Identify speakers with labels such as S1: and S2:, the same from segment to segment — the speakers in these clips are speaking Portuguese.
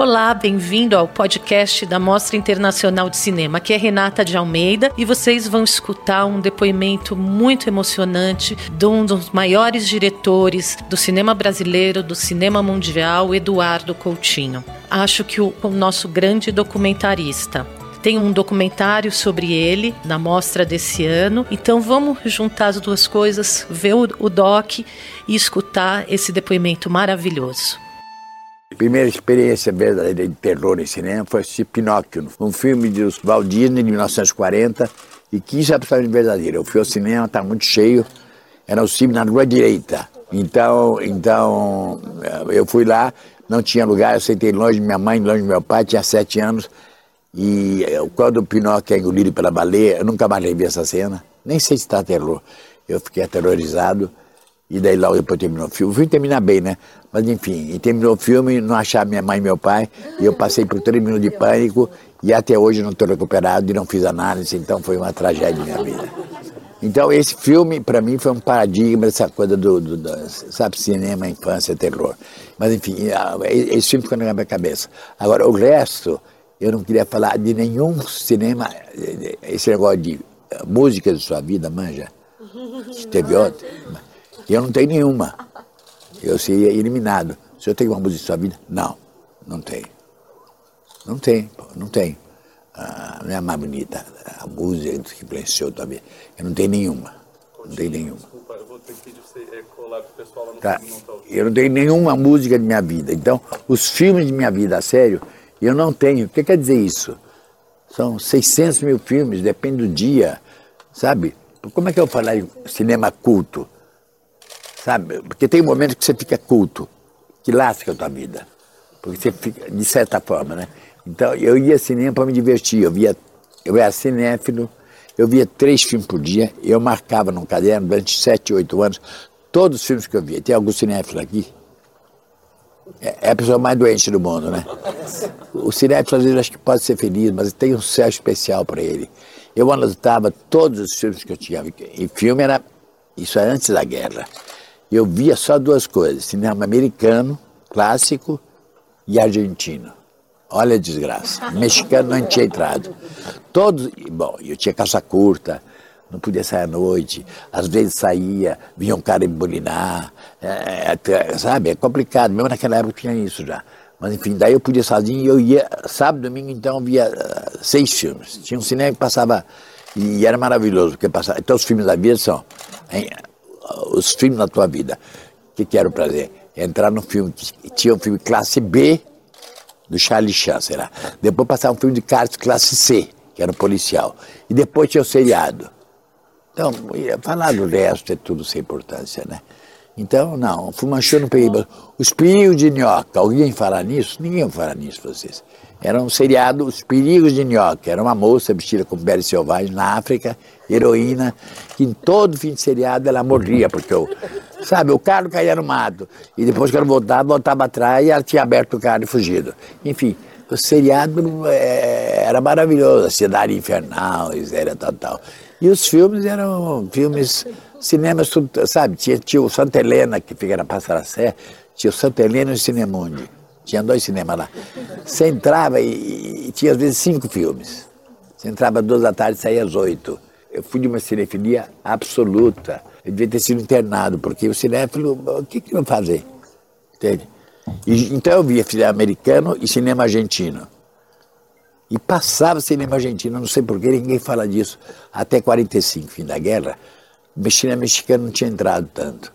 S1: Olá, bem-vindo ao podcast da Mostra Internacional de Cinema. Aqui é Renata de Almeida e vocês vão escutar um depoimento muito emocionante de um dos maiores diretores do cinema brasileiro, do cinema mundial, Eduardo Coutinho. Acho que o, o nosso grande documentarista. Tem um documentário sobre ele na mostra desse ano. Então vamos juntar as duas coisas, ver o, o doc e escutar esse depoimento maravilhoso.
S2: Primeira experiência verdadeira de terror em cinema foi assistir Pinóquio, um filme de Walt Disney de 1940 e que isso é absolutamente verdadeiro. Eu fui ao cinema, estava muito cheio, era o filme na rua direita. Então, então eu fui lá, não tinha lugar, eu sentei longe de minha mãe, longe de meu pai, tinha sete anos. E quando o Pinóquio é engolido pela baleia, eu nunca mais revi essa cena, nem sei se está terror. Eu fiquei aterrorizado. E daí logo depois terminou o filme. O filme termina bem, né? Mas enfim, e terminou o filme, não achava minha mãe e meu pai, e eu passei por três minutos de pânico, e até hoje não estou recuperado e não fiz análise, então foi uma tragédia na minha vida. Então esse filme, para mim, foi um paradigma dessa coisa do, do, do, sabe, cinema, infância, terror. Mas enfim, esse filme ficou na minha cabeça. Agora, o resto, eu não queria falar de nenhum cinema, esse negócio de música de sua vida, manja. Teve outro. Eu não tenho nenhuma. Eu seria eliminado. O senhor tem uma música de sua vida? Não, não tem. Não tem, não tem. Ah, não é a mais bonita, a música que influenciou também. Eu não tenho nenhuma. Não tenho nenhuma.
S3: Desculpa, eu vou ter que pedir você colar o pessoal lá no
S2: tá. tá Eu não tenho nenhuma música de minha vida. Então, os filmes de minha vida, a sério, eu não tenho. O que quer dizer isso? São 600 mil filmes, depende do dia, sabe? Como é que eu falar em cinema culto? Sabe? Porque tem um momento que você fica culto, que lasca a tua vida. Porque você fica, de certa forma, né? Então, eu ia ao cinema para me divertir. Eu via, eu era cinéfilo, eu via três filmes por dia, eu marcava num caderno durante sete, oito anos todos os filmes que eu via. Tem algum cinéfilo aqui? É, é a pessoa mais doente do mundo, né? O cinéfilo às vezes acho que pode ser feliz, mas tem um céu especial para ele. Eu anotava todos os filmes que eu tinha. E filme era. Isso é antes da guerra eu via só duas coisas: cinema americano, clássico, e argentino. Olha a desgraça. Mexicano não tinha entrado. Todos. Bom, eu tinha calça curta, não podia sair à noite. Às vezes saía, vinha um cara embolinar. É, é, sabe? É complicado. Mesmo naquela época tinha isso já. Mas enfim, daí eu podia sozinho e eu ia. Sábado, domingo, então, via uh, seis filmes. Tinha um cinema que passava. E era maravilhoso, porque passava. Então, os filmes da vida são. Hein, os filmes na tua vida. O que, que era o prazer? Entrar no filme, tinha um filme classe B do Charlie Chan, será? Depois passava um filme de classe C, que era um policial. E depois tinha o seriado. Então, falar do resto é tudo sem importância, né? Então, não, Fumanchu não peguei. Os perigos de Nhoca, alguém falar nisso? Ninguém falar nisso, vocês. Era um seriado, Os Perigos de Nhoca. Era uma moça vestida com pele selvagem na África, heroína, que em todo fim de seriado ela morria, porque o, sabe, o carro caía no mato. E depois que ela voltava, voltava atrás e ela tinha aberto o carro e fugido. Enfim, o seriado é, era maravilhoso, a Cidade Infernal, era tal, tal. E os filmes eram filmes cinemas, sabe? Tinha, tinha o Santa Helena, que fica na Passaracé, tinha o Santa Helena e o Cinemundi. Tinha dois cinemas lá. Você entrava e, e, tinha às vezes cinco filmes. Você entrava às duas da tarde e saía às oito. Eu fui de uma cinefilia absoluta. Eu devia ter sido internado, porque o cinéfilo, o que que não fazer? Entende? E, então eu via cinema americano e cinema argentino. E passava cinema argentino, não sei porquê, ninguém fala disso. Até 45, fim da guerra, o cinema mexicano não tinha entrado tanto.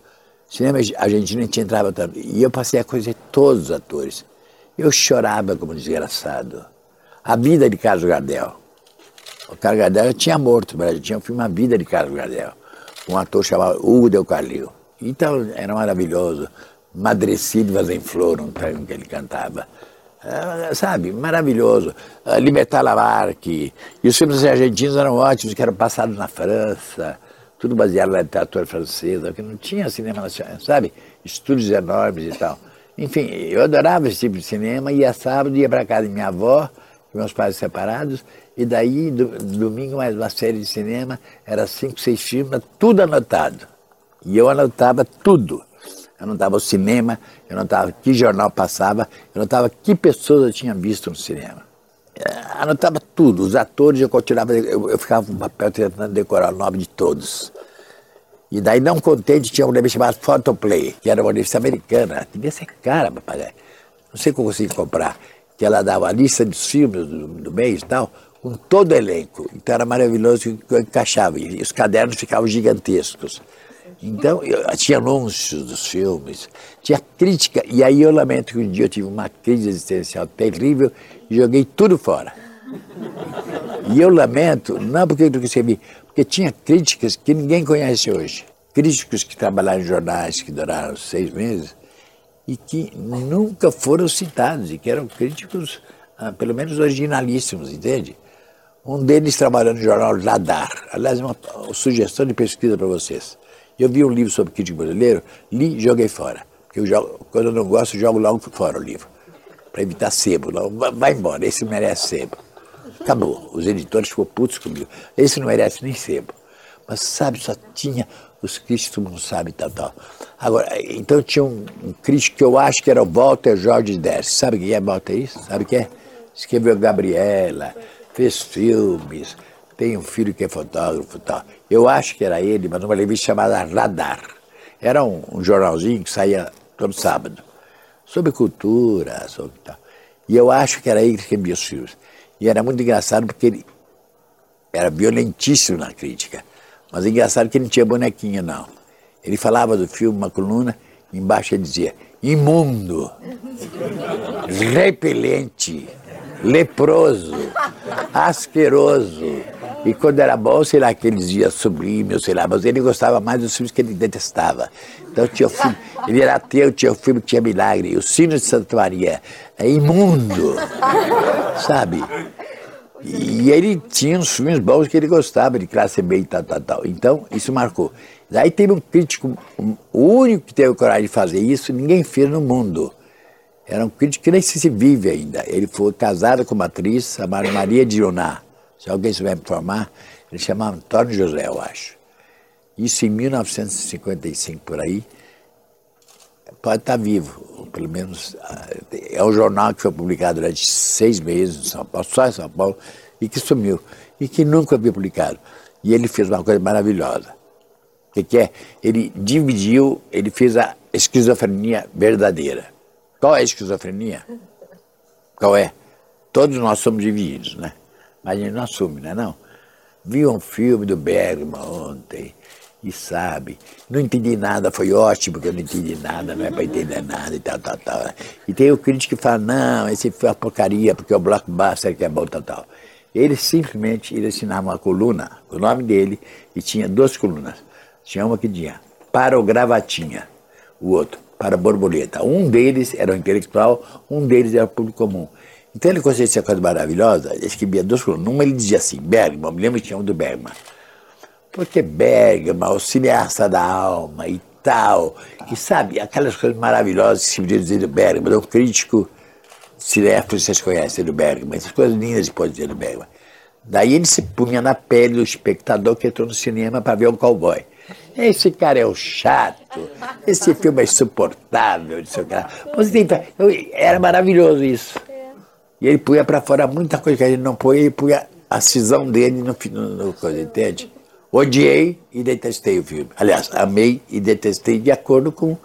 S2: O cinema argentino não tinha entrado tanto. E eu passei a conhecer todos os atores. Eu chorava como desgraçado. A vida de Carlos Gardel. O Carlos Gardel tinha morto, mas tinha um filme A Vida de Carlos Gardel. Um ator chamado Hugo Del Carlio. Então era maravilhoso. Madresilvas em Flor, um tango que ele cantava. Ah, sabe, maravilhoso. Ah, Libertar Lamarque. E os filmes argentinos eram ótimos, que eram passados na França tudo baseado na literatura francesa, que não tinha cinema nacional, sabe? Estúdios enormes e tal. Enfim, eu adorava esse tipo de cinema, ia sábado, ia para casa de minha avó, meus pais separados, e daí, do, domingo, mais uma série de cinema, era cinco, seis filmes, tudo anotado. E eu anotava tudo. eu não estava no cinema, eu não estava que jornal passava, eu não estava que pessoas eu tinha visto no cinema. É, anotava tudo, os atores, eu continuava, eu, eu ficava com papel tentando decorar o nome de todos. E daí, não contente, tinha um livro chamado Photoplay, que era uma revista americana, devia ser cara pagar. Não sei como eu consegui comprar. Que ela dava a lista dos filmes do, do mês e tal, com todo o elenco. Então era maravilhoso que eu encaixava. E os cadernos ficavam gigantescos. Então, eu, tinha anúncios dos filmes, tinha crítica. E aí eu lamento que um dia eu tive uma crise existencial terrível e joguei tudo fora. E eu lamento, não porque eu escrevi, porque tinha críticas que ninguém conhece hoje. Críticos que trabalharam em jornais que duraram seis meses e que nunca foram citados, e que eram críticos, ah, pelo menos originalíssimos, entende? Um deles trabalhou no jornal Radar. Aliás, uma, sugestão de pesquisa para vocês. Eu vi um livro sobre crítico brasileiro, li e joguei fora. Porque eu jogo, quando eu não gosto, jogo logo fora o livro. Para evitar sebo. vai embora, esse merece sebo. Acabou. Os editores ficou putos comigo. Esse não merece nem sebo. Mas sabe, só tinha os críticos, mundo sabe, tal, tal. Agora, então tinha um, um crítico que eu acho que era o Walter Jorge Dess. Sabe quem é Walter isso? Sabe quem é? Escreveu Gabriela, fez filmes, tem um filho que é fotógrafo e tal. Eu acho que era ele, mas numa revista chamada Radar. Era um, um jornalzinho que saía todo sábado, sobre cultura, sobre tal. E eu acho que era ele que escrevia os filmes. E era muito engraçado porque ele era violentíssimo na crítica. Mas engraçado que ele não tinha bonequinho, não. Ele falava do filme, uma coluna, embaixo ele dizia, imundo, repelente, leproso, asqueroso. E quando era bom, sei lá, que ele dizia sublime, sei lá, mas ele gostava mais dos filmes que ele detestava. Então tinha filme, ele era ateu, tinha o filme que tinha milagre, o sino de Santa Maria, é imundo, sabe? E ele tinha uns filmes bons que ele gostava, de classe B e tal, tal, tal. Então, isso marcou. Daí teve um crítico, o único que teve coragem de fazer isso, ninguém fez no mundo. Era um crítico que nem se vive ainda. Ele foi casado com uma atriz chamada Maria Dioná. Se alguém souber me informar, ele chamava Antônio José, eu acho. Isso em 1955, por aí. Pode estar vivo, pelo menos. Ah, é um jornal que foi publicado durante seis meses em São Paulo, só em São Paulo, e que sumiu. E que nunca havia publicado. E ele fez uma coisa maravilhosa. O que, que é? Ele dividiu, ele fez a esquizofrenia verdadeira. Qual é a esquizofrenia? Qual é? Todos nós somos divididos, né? Mas a gente não assume, não é não? Vi um filme do Bergman ontem e sabe, não entendi nada, foi ótimo porque eu não entendi nada, não é para entender nada e tal, tal, tal. E tem o crítico que fala, não, esse foi uma porcaria porque o blockbuster que é bom, tal, tal. Ele simplesmente, ele assinava uma coluna, o nome dele, e tinha duas colunas. Tinha uma que tinha para o gravatinha, o outro para borboleta. Um deles era o intelectual, um deles era o público comum. Então ele conseguia essa coisa maravilhosa, ele escrevia duas colunas. Numa ele dizia assim, Bergman, me lembro que tinha um do Bergman. Porque Bergman, o cineasta da alma e tal, e sabe, aquelas coisas maravilhosas que se podia dizer do Bergman, um crítico cinéfilo, vocês conhecem do Bergman, essas coisas lindas que pode dizer do Bergman. Daí ele se punha na pele do espectador que entrou no cinema para ver um cowboy. Esse cara é o chato, esse filme é insuportável, Era maravilhoso isso. E ele punha para fora muita coisa que a gente não põe, ele punha a cisão dele no, no, no coisa, entende? Odiei e detestei o filme. Aliás, amei e detestei de acordo com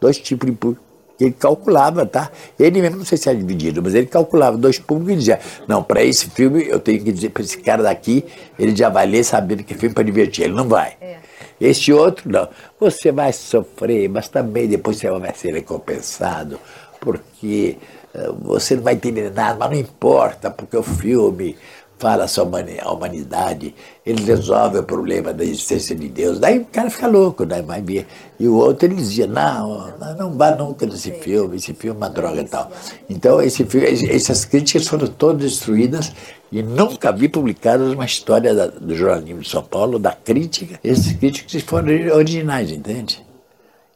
S2: dois tipos de público ele calculava, tá? Ele mesmo, não sei se é dividido, mas ele calculava dois públicos e dizia: não, para esse filme eu tenho que dizer para esse cara daqui, ele já vai ler sabendo que é filme para divertir. Ele não vai. É. Este outro, não. Você vai sofrer, mas também depois você vai ser recompensado, porque uh, você não vai entender nada, mas não importa, porque o filme fala sobre a humanidade, ele resolve o problema da existência de Deus. Daí o cara fica louco, daí vai ver. E o outro ele dizia, não, não vá nunca nesse filme, esse filme é uma droga e tal. Então esse filme, essas críticas foram todas destruídas e nunca vi publicadas uma história do jornalismo de São Paulo, da crítica. Esses críticos foram originais, entende?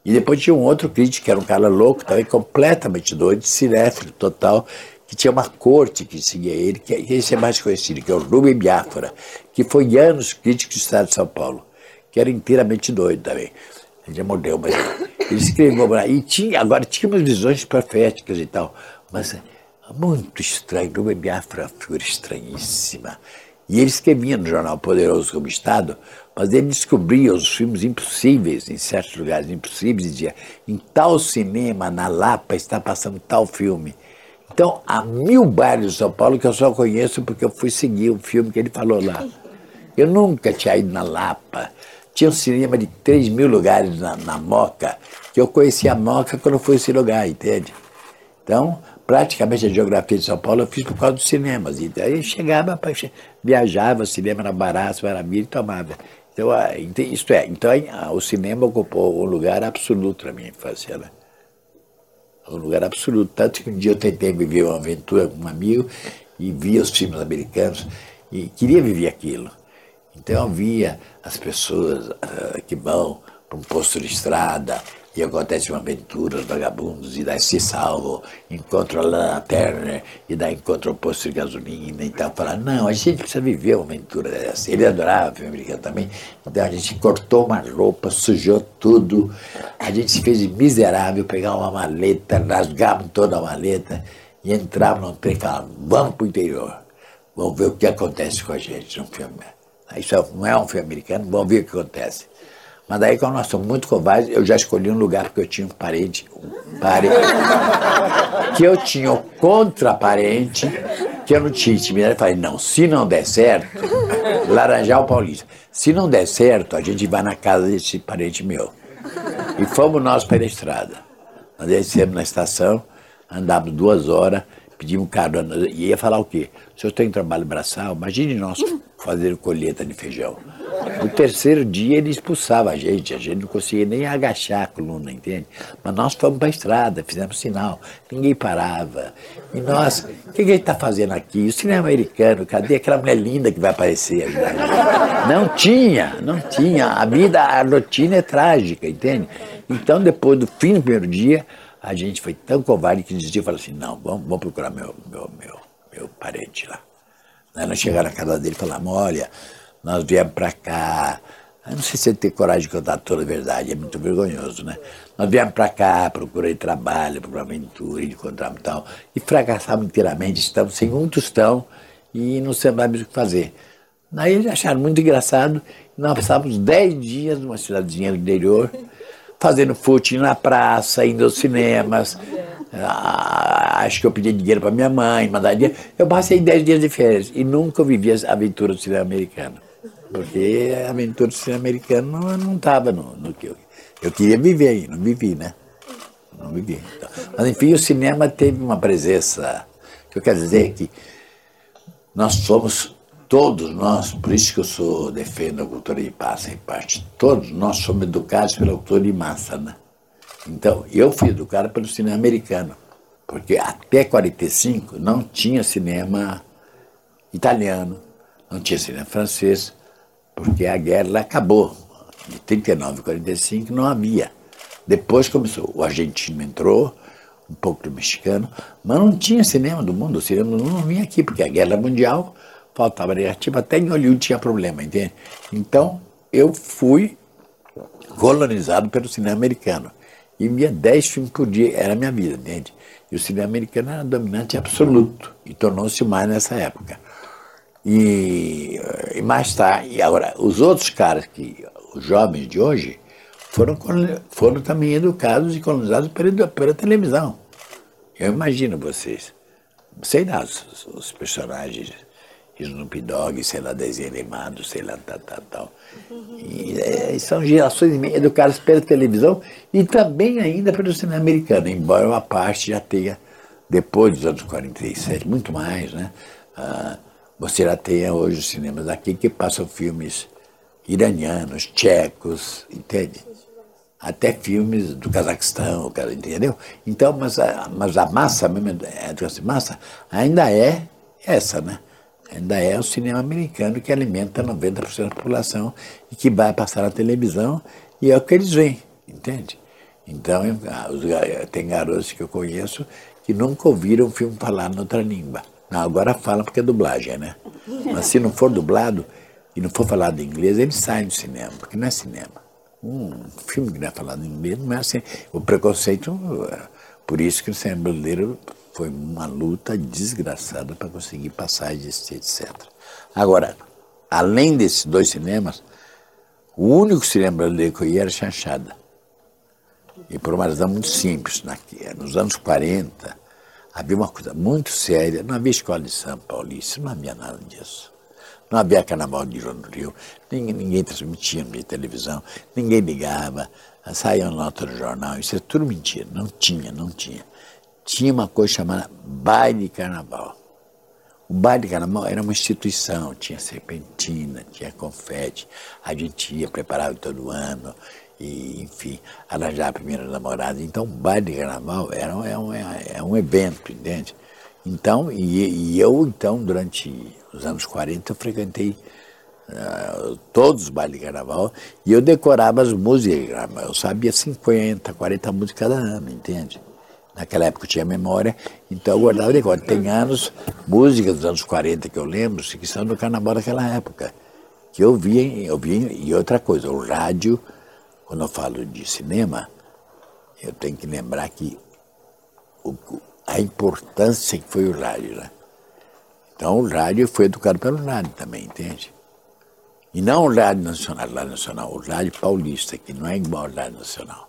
S2: E depois tinha um outro crítico, que era um cara louco, também completamente doido, cinéfilo total, que tinha uma corte que seguia ele, que esse é mais conhecido, que é o Rubem Biafra, que foi anos crítico do Estado de São Paulo, que era inteiramente doido também. Ele já morreu, mas Ele escreveu. E tinha, agora tínhamos visões proféticas e tal, mas é muito estranho, uma Biafra figura estranhíssima. E ele escrevia no jornal Poderoso como Estado, mas ele descobria os filmes impossíveis, em certos lugares impossíveis, e dizia, em tal cinema, na Lapa, está passando tal filme. Então, há mil bairros de São Paulo que eu só conheço porque eu fui seguir o filme que ele falou lá. Eu nunca tinha ido na Lapa. Tinha um cinema de 3 mil lugares na, na Moca, que eu conhecia a Moca quando eu fui esse lugar, entende? Então, praticamente a geografia de São Paulo eu fiz por causa dos cinemas. Então, aí chegava, viajava, cinema era barato, era milho e tomava. Então, isto é, então o cinema ocupou um lugar absoluto na minha infância, né? Um lugar absoluto. Tanto que um dia eu tentei viver uma aventura com um amigo e via os filmes americanos e queria viver aquilo. Então eu via as pessoas uh, que vão para um posto de estrada e acontece uma aventura, os vagabundos, e daí se salvam, encontram a Lana Turner, e daí encontram o posto de gasolina e tal. Fala, não, a gente precisa viver uma aventura dessa. Ele adorava filme americano também, então a gente cortou uma roupa, sujou tudo, a gente se fez miserável, pegar uma maleta, rasgamos toda a maleta e entrava no trem e falava, vamos para o interior, vamos ver o que acontece com a gente no filme. Isso não é um filme americano, vamos ver o que acontece. Mas daí, quando nós somos muito covardes, eu já escolhi um lugar, porque eu tinha um parente, um parente, que eu tinha um contraparente, que eu não tinha intimidade. Eu falei, não, se não der certo, Laranjal Paulista, se não der certo, a gente vai na casa desse parente meu. E fomos nós para a estrada. Nós descemos na estação, andávamos duas horas, pedimos carro, e ia falar o quê? O senhor tem trabalho braçal? Imagine nós fazendo colheita de feijão. No terceiro dia ele expulsava a gente, a gente não conseguia nem agachar a coluna, entende? Mas nós fomos para a estrada, fizemos sinal, ninguém parava. E nós, o que, que ele está fazendo aqui? O cinema americano, cadê aquela mulher linda que vai aparecer? Não tinha, não tinha. A vida, a rotina é trágica, entende? Então, depois do fim do primeiro dia, a gente foi tão covarde que desistiu e falou assim, não, vamos, vamos procurar meu, meu, meu, meu parente lá. Nós chegamos na casa dele e falamos, olha, nós viemos para cá. Eu não sei se ele tem coragem de contar toda a verdade, é muito vergonhoso, né? Nós viemos para cá, procurei trabalho, procurei aventura, encontramos tal, e fracassamos inteiramente, estamos sem um tostão e não sabemos o que fazer. Daí eles acharam muito engraçado, nós passamos dez dias numa cidadezinha do interior, fazendo footing na praça, indo aos cinemas, ah, acho que eu pedi dinheiro para minha mãe, mandar dinheiro. Eu passei dez dias de férias e nunca vivi a aventura do cinema americano. Porque a aventura do cinema americano não estava no, no, que eu. Eu queria viver aí, não vivi, né? Não vivi. Então, mas enfim, o cinema teve uma presença. O que eu quero dizer é que nós somos, todos nós, por isso que eu sou, defendo a cultura de passa em parte, todos nós somos educados pela cultura de massa, né? Então, eu fui educado pelo cinema americano, porque até 45 não tinha cinema italiano, não tinha cinema francês, porque a guerra acabou. De 39 a 45 não havia. Depois começou, o argentino entrou, um pouco do mexicano, mas não tinha cinema do mundo, o cinema do mundo não vinha aqui, porque a guerra mundial faltava negativo, até em Hollywood tinha problema, entende? Então, eu fui colonizado pelo cinema americano. E via 10 filmes por dia, era a minha vida, entende? E o cinema americano era dominante absoluto, e tornou-se mais nessa época. E, e mais tarde, e agora, os outros caras, que os jovens de hoje, foram, foram também educados e colonizados pela, pela televisão. Eu imagino vocês. Sei lá, os, os personagens Snoop Dogg, sei lá, desenho animado, sei lá, tal, tal, tal. E, é, são gerações educadas pela televisão e também ainda pelo cinema americano, embora uma parte já tenha, depois dos anos 47, muito mais, né? Ah, você já tenha hoje os cinemas aqui que passam filmes iranianos, tchecos, entende? Até filmes do Cazaquistão, cara, entendeu? Então, mas a, mas a massa mesmo, a educação massa, ainda é essa, né? Ainda é o cinema americano que alimenta 90% da população e que vai passar na televisão e é o que eles veem, entende? Então, tem garotos que eu conheço que nunca ouviram um filme falar em outra língua. Não, agora falam porque é dublagem, né? Mas se não for dublado e não for falado em inglês, eles saem do cinema, porque não é cinema. um filme que não é falado em inglês, não é assim. O preconceito, por isso que o cinema brasileiro foi uma luta desgraçada para conseguir passagens, etc. Agora, além desses dois cinemas, o único cinema brasileiro que eu ia era Chanchada. E por uma razão muito simples. Nos anos 40, havia uma coisa muito séria. Não havia escola de São Paulo, isso não havia nada disso. Não havia carnaval de João do Rio, ninguém, ninguém transmitia de televisão, ninguém ligava, saía nota no jornal, isso é tudo mentira. Não tinha, não tinha. Tinha uma coisa chamada baile carnaval. O baile carnaval era uma instituição, tinha serpentina, tinha confete, a gente ia, preparava todo ano, e, enfim, arranjar a primeira namorada. Então, o baile carnaval era, é, um, é, é um evento, entende? Então, e, e, eu, então, durante os anos 40, eu frequentei uh, todos os bailes de carnaval e eu decorava as músicas de carnaval. Eu sabia 50, 40 músicas cada ano, entende? Naquela época eu tinha memória, então eu guardava decoro. Tem anos, músicas dos anos 40 que eu lembro, que são do carnaval daquela época. Que eu via, eu via, e outra coisa, o rádio quando eu falo de cinema, eu tenho que lembrar que o, a importância que foi o rádio, né? Então o rádio foi educado pelo rádio também, entende? E não o rádio nacional, o rádio nacional, o rádio paulista, que não é igual ao rádio nacional.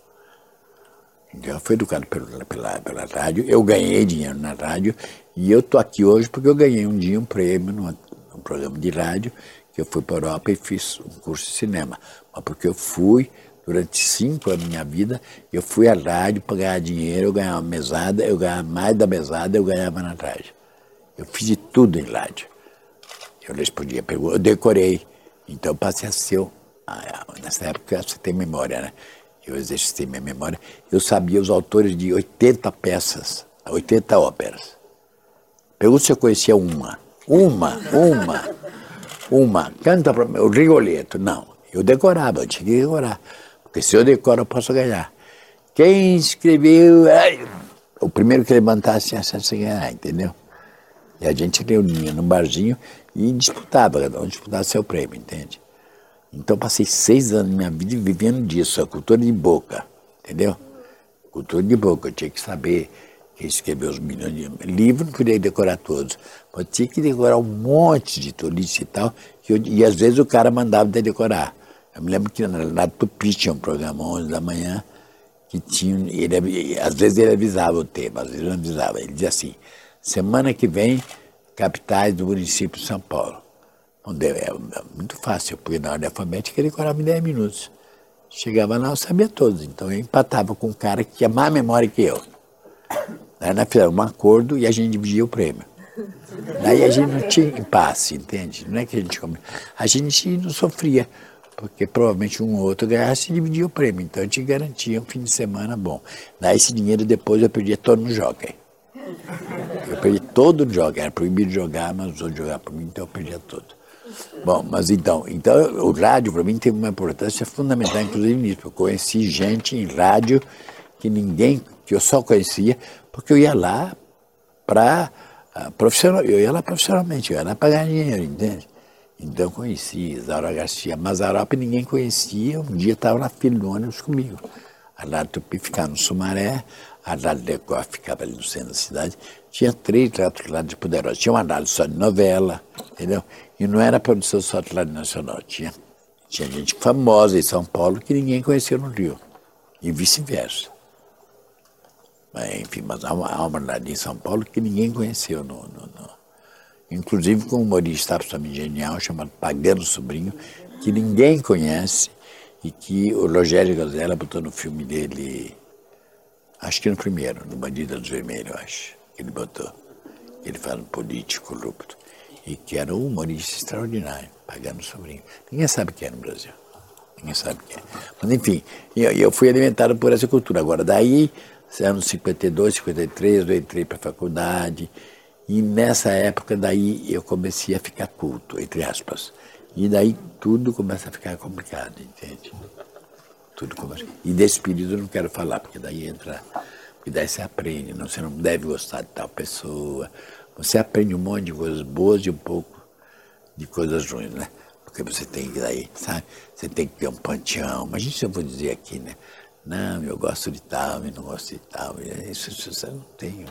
S2: Eu fui educado pela, pela, pela rádio, eu ganhei dinheiro na rádio e eu tô aqui hoje porque eu ganhei um dia um prêmio num, programa de rádio, que eu fui para a Europa e fiz um curso de cinema. Mas porque eu fui Durante cinco anos da minha vida, eu fui à rádio para ganhar dinheiro, eu ganhava mesada, eu ganhava mais da mesada, eu ganhava na rádio. Eu fiz de tudo em rádio. Eu respondia eu decorei. Então passei a ser, nessa época você tem memória, né? Eu exercitei minha memória. Eu sabia os autores de 80 peças, 80 óperas. Pergunta se eu conhecia uma. Uma, uma, uma. Canta para mim, o Rigoletto. Não, eu decorava, eu tinha que decorar. Porque se eu decoro, eu posso ganhar. Quem escreveu. Ai, o primeiro que levantasse a chance de ganhar, entendeu? E a gente reunia num barzinho e disputava, cada um disputava seu prêmio, entende? Então passei seis anos da minha vida vivendo disso, a cultura de boca, entendeu? Cultura de boca, eu tinha que saber quem escreveu os milhões de livros, não podia decorar todos, mas tinha que decorar um monte de tolice e tal, e, eu, e às vezes o cara mandava de decorar. Eu me lembro que na Tupi tinha um programa 11 da manhã que tinha, ele, às vezes ele avisava o tema, às vezes não avisava. Ele dizia assim, semana que vem, capitais do município de São Paulo. Onde é, é muito fácil, porque na ordem alfabética ele decorava em 10 minutos. Chegava lá, eu sabia todos. Então eu empatava com um cara que tinha mais memória que eu. Aí nós fizemos um acordo e a gente dividia o prêmio. Daí a gente não tinha impasse, entende? Não é que a gente... A gente não sofria porque provavelmente um ou outro ganhasse e dividia o prêmio. Então eu te garantia um fim de semana bom. Daí esse dinheiro depois eu perdia todo no jockey. Eu perdi todo no jockey. Era proibido jogar, mas os outros jogavam por mim, então eu perdia tudo. Bom, mas então, então o rádio para mim teve uma importância fundamental, inclusive nisso. Eu conheci gente em rádio que ninguém, que eu só conhecia, porque eu ia lá para uh, profissional, eu ia lá profissionalmente, eu ia lá para ganhar dinheiro, entende? Então conheci Isaura Garcia Mazarop, ninguém conhecia. Um dia estava na fila do ônibus comigo. A Rádio Tupi ficava no Sumaré, a Rádio Decor ficava ali no centro da cidade. Tinha três rádios poderosos. Tinha uma rádio só de novela, entendeu? E não era produção só de rádio nacional. Tinha, tinha gente famosa em São Paulo que ninguém conhecia no Rio. E vice-versa. Enfim, mas há uma, rádio em São Paulo que ninguém conheceu no, no, no inclusive com um humorista absolutamente genial chamado Pagano Sobrinho, que ninguém conhece e que o Rogério Gazella botou no filme dele, acho que no primeiro, no Bandido dos Vermelhos, acho, ele botou. Ele fala um político corrupto. E que era um humorista extraordinário, Pagano Sobrinho. Ninguém sabe quem é no Brasil. Ninguém sabe quem é. Mas enfim, eu, eu fui alimentado por essa cultura. Agora, daí, anos 52, 53, eu entrei para a faculdade, e nessa época daí eu comecei a ficar culto, entre aspas. E daí tudo começa a ficar complicado, entende? Tudo começa. E desse período eu não quero falar, porque daí entra. Porque daí você aprende, não, você não deve gostar de tal pessoa. Você aprende um monte de coisas boas e um pouco de coisas ruins, né? porque você tem que daí, sabe? Você tem que ter um panteão. Mas isso eu vou dizer aqui, né? Não, eu gosto de tal, eu não gosto de tal. Isso, isso eu não tenho,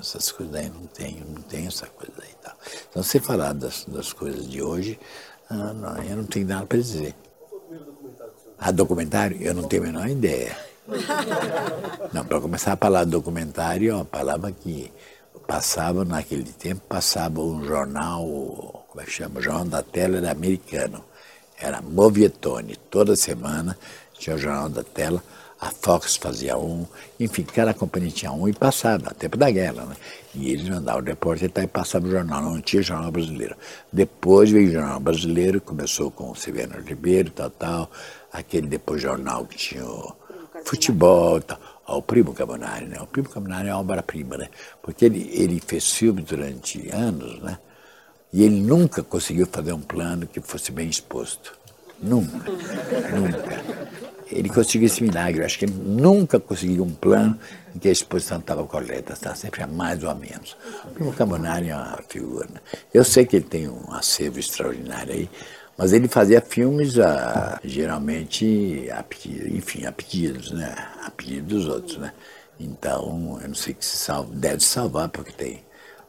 S2: essas coisas aí não tenho, não tenho essa coisa aí e tal. Então, você falar das, das coisas de hoje, ah, não, eu não tenho nada para dizer. A documentário? Eu não tenho a menor ideia. Não, para começar a falar documentário, é uma palavra que passava naquele tempo, passava um jornal, como é que chama? Jornal da Tela era americano. Era Movietone. Toda semana tinha o Jornal da Tela, a Fox fazia um, enfim, cada companhia tinha um e passava, tempo da guerra, né? E eles mandavam o repórter e passava o jornal, não tinha jornal brasileiro. Depois veio o jornal brasileiro, começou com o Severo Ribeiro, tal, tal, aquele depois jornal que tinha o futebol, tal. o Primo Carbonari, né? O Primo Carbonari é uma obra-prima, né? Porque ele, ele fez filme durante anos, né? E ele nunca conseguiu fazer um plano que fosse bem exposto. Nunca, nunca. Ele conseguiu esse milagre. Eu acho que ele nunca conseguiu um plano em que a exposição estava correta, estava sempre a mais ou a menos. O Primo Carbonari é uma figura. Né? Eu sei que ele tem um acervo extraordinário aí, mas ele fazia filmes a, geralmente a pedido, enfim, a pedidos, né? A pedido dos outros, né? Então, eu não sei que se salva, deve salvar, porque tem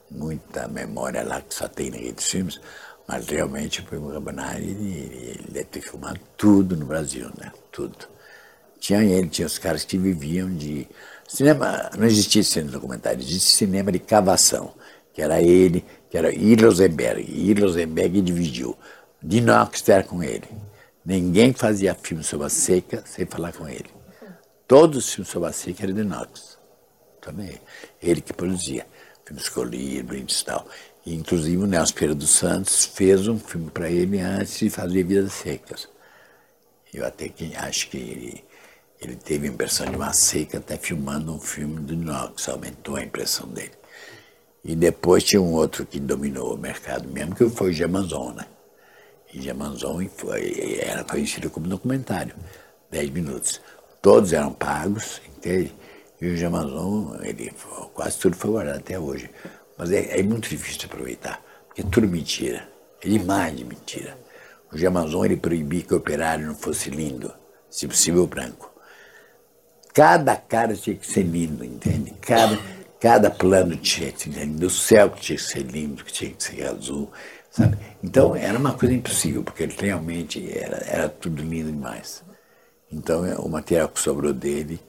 S2: muita memória lá que só tem naqueles filmes, mas realmente o Primo Carbonari, ele, ele deve ter filmado tudo no Brasil, né? Tudo. Tinha ele, tinha os caras que viviam de... Cinema, não existia cinema documentário, existia cinema de cavação, que era ele, que era Ir Rosenberg. Ir Rosenberg dividiu de era com ele. Ninguém fazia filme sobre a seca sem falar com ele. Todos os filmes sobre a seca eram de Knox. Também. Ele que produzia. Filmes Collier, Brindes e tal. E, inclusive o Nelson Pereira dos Santos fez um filme para ele antes de fazer Vidas Secas. Eu até que acho que ele, ele teve a impressão de uma seca até filmando um filme do Knox, aumentou a impressão dele. E depois tinha um outro que dominou o mercado mesmo, que foi o Gemanzon, E Gemanzon foi, era conhecido como documentário, 10 minutos. Todos eram pagos, entende? E o Gemanzon, ele, quase tudo foi guardado até hoje. Mas é, é muito difícil aproveitar, porque é tudo mentira. É demais de mentira. O Gemanzon, ele proibia que o operário não fosse lindo, se possível branco. Cada cara tinha que ser lindo, entende? Cada, cada plano tinha que ser lindo. O céu tinha que ser lindo, tinha que ser azul. Sabe? Então era uma coisa impossível, porque ele realmente era, era tudo lindo demais. Então é, o material que sobrou dele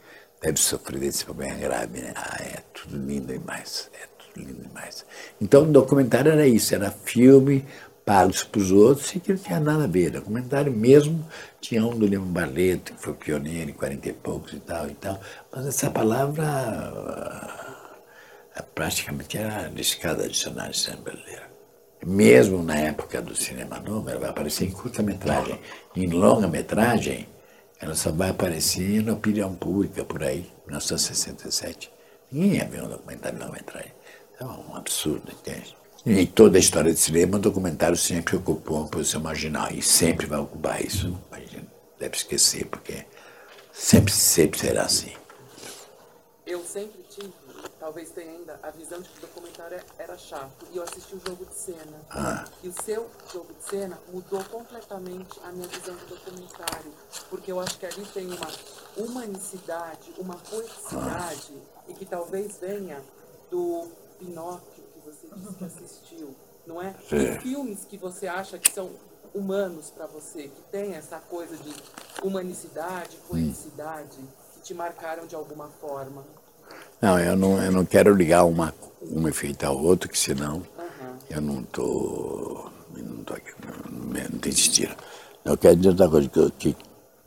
S2: deve sofrer desse problema grave, né? Ah, é tudo lindo demais, é tudo lindo demais. Então o documentário era isso, era filme pagos para os outros e que não tinha nada a ver. O documentário mesmo tinha um do Lima Barleto, que foi pioneiro em 40 e poucos e tal e tal, mas essa palavra ah, praticamente era arriscada adicionar de cinema brasileiro mesmo na época do cinema novo, ela vai aparecer em curta-metragem. Em longa-metragem, ela só vai aparecer na opinião pública, por aí, 1967. Ninguém ia ver um documentário longa-metragem. É um absurdo, entende? Em toda a história de cinema, o documentário sempre ocupou uma posição marginal e sempre vai ocupar isso. A gente deve esquecer, porque sempre, sempre será assim.
S4: Eu sempre talvez tenha ainda a visão de que o documentário era chato. E eu assisti o jogo de cena.
S2: Ah.
S4: E o seu jogo de cena mudou completamente a minha visão do documentário. Porque eu acho que ali tem uma humanicidade, uma poeticidade, ah. e que talvez venha do Pinóquio que você disse que assistiu, não é?
S2: Sim.
S4: Filmes que você acha que são humanos para você, que tem essa coisa de humanicidade, poeticidade, hum. que te marcaram de alguma forma.
S2: Não, eu não, eu não quero ligar uma, um efeito ao outro, que senão uhum. eu não estou. Não, tô, não, não tem sentido. Eu quero dizer outra coisa, que, que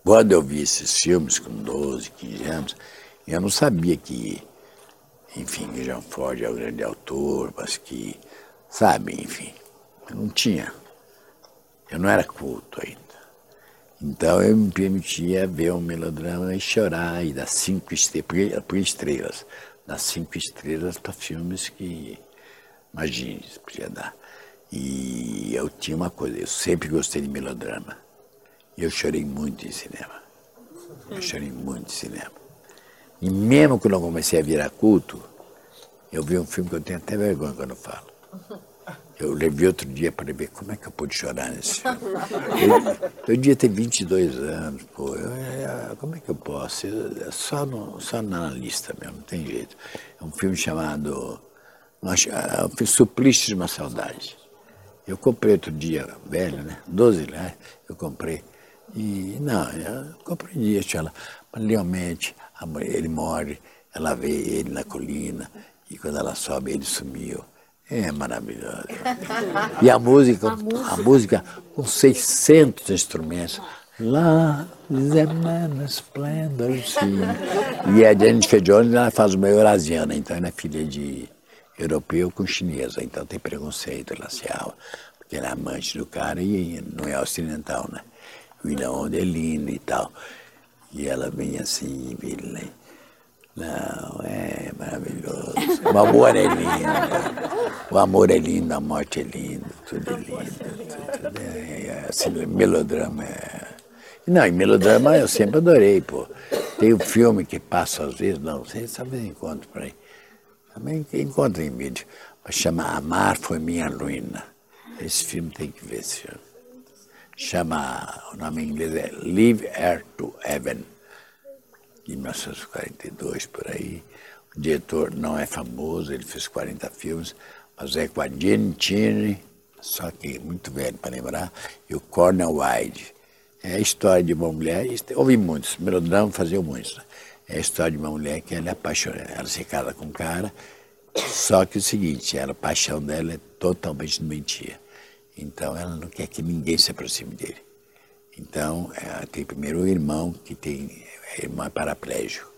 S2: quando eu vi esses filmes com 12, 15 anos, eu não sabia que, enfim, que Jean Ford é o grande autor, mas que, sabe, enfim, eu não tinha. Eu não era culto ainda. Então eu me permitia ver um melodrama e chorar e dar cinco estrelas, por estrelas, dar cinco estrelas para filmes que, imagine, podia dar. E eu tinha uma coisa, eu sempre gostei de melodrama. E eu chorei muito em cinema. Eu chorei muito em cinema. E mesmo quando eu comecei a virar culto, eu vi um filme que eu tenho até vergonha quando eu falo. Eu levei outro dia para ver como é que eu pude chorar nesse filme. Eu, devia ter 22 anos, pô. Eu, eu, como é que eu posso? É só, no, só na lista mesmo, não tem jeito. É um filme chamado é um Suplício de uma Saudade. Eu comprei outro dia, velho, né? 12 reais, eu comprei. E não, eu compreendia, ela. Mas realmente, ele morre, ela vê ele na colina, e quando ela sobe, ele sumiu. É maravilhoso. E a música, a música, a música com 600 instrumentos. Lá, Zemana Splendor, sim. E a Jennifer Jones, ela faz uma eurasiana, então ela é filha de europeu com chinesa, então tem preconceito racial, porque ela é amante do cara e não é ocidental, né? O William é lindo e tal. E ela vem assim, Billy. Não, é maravilhoso. O amor é lindo. O amor é lindo, a morte é linda, tudo é lindo. Tudo, tudo é, é, assim, melodrama é. Não, e melodrama eu sempre adorei, pô. Tem um filme que passa às vezes, não sei, talvez encontro por aí. Também encontro em vídeo. Mas chama Amar Foi Minha Ruína. Esse filme tem que ver. Chama, o nome em inglês é Live Air to Heaven de 1942 por aí. O diretor não é famoso, ele fez 40 filmes, mas é com a Gene Cheney, só que muito velho para lembrar, e o Cornel Wide. É a história de uma mulher, houve muitos, melodrama fazia muitos. Né? É a história de uma mulher que ela é apaixonada, ela se casa com um cara, só que o seguinte, ela, a paixão dela é totalmente doentia. Então ela não quer que ninguém se aproxime dele. Então, ela tem primeiro o irmão que tem a irmã é paraplégico.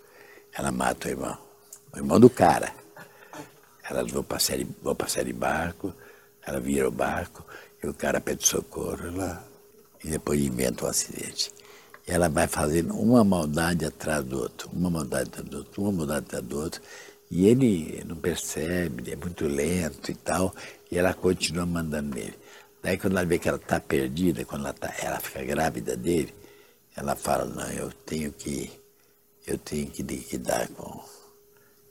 S2: Ela mata o irmão. O irmão do cara. Elas vão passar de, vão passar de barco, ela vira o barco, e o cara pede socorro lá, e depois inventa um acidente. E ela vai fazendo uma maldade atrás do outro, uma maldade atrás do outro, uma maldade atrás do outro, e ele não percebe, é muito lento e tal, e ela continua mandando nele. Daí quando ela vê que ela está perdida, quando ela, tá, ela fica grávida dele, ela fala, não, eu tenho que, eu tenho que liquidar com,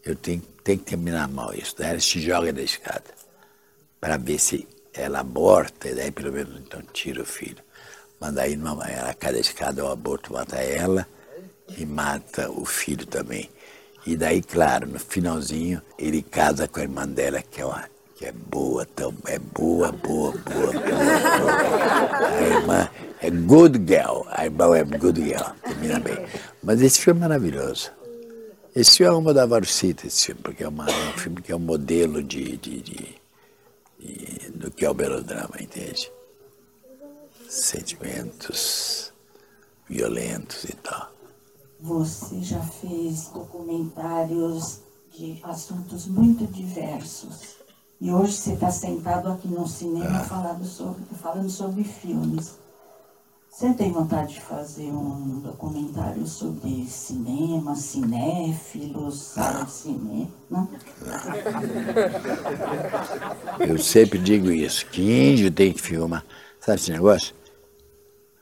S2: eu tenho, tenho que terminar mal isso. Daí ela se joga da escada para ver se ela aborta, e daí pelo menos então tira o filho. Mas daí numa, ela cai da escada, o aborto mata ela e mata o filho também. E daí, claro, no finalzinho, ele casa com a irmã dela, que é uma é boa, tão, é boa, boa, boa, boa. A irmã é good girl, a irmã é good girl, termina bem. Mas esse filme é maravilhoso. Esse filme é uma da Varucita, esse filme, porque é, uma, é, um filme que é um modelo de, de, de, de do que é o melodrama, entende? Sentimentos violentos e tal.
S5: Você já fez documentários de assuntos muito diversos. E hoje você está sentado aqui no cinema ah. falando, sobre, falando sobre filmes. Você tem vontade de fazer um documentário sobre cinema, cinéfilos, ah. cinema?
S2: Eu sempre digo isso, que índio tem que filmar. Sabe esse negócio?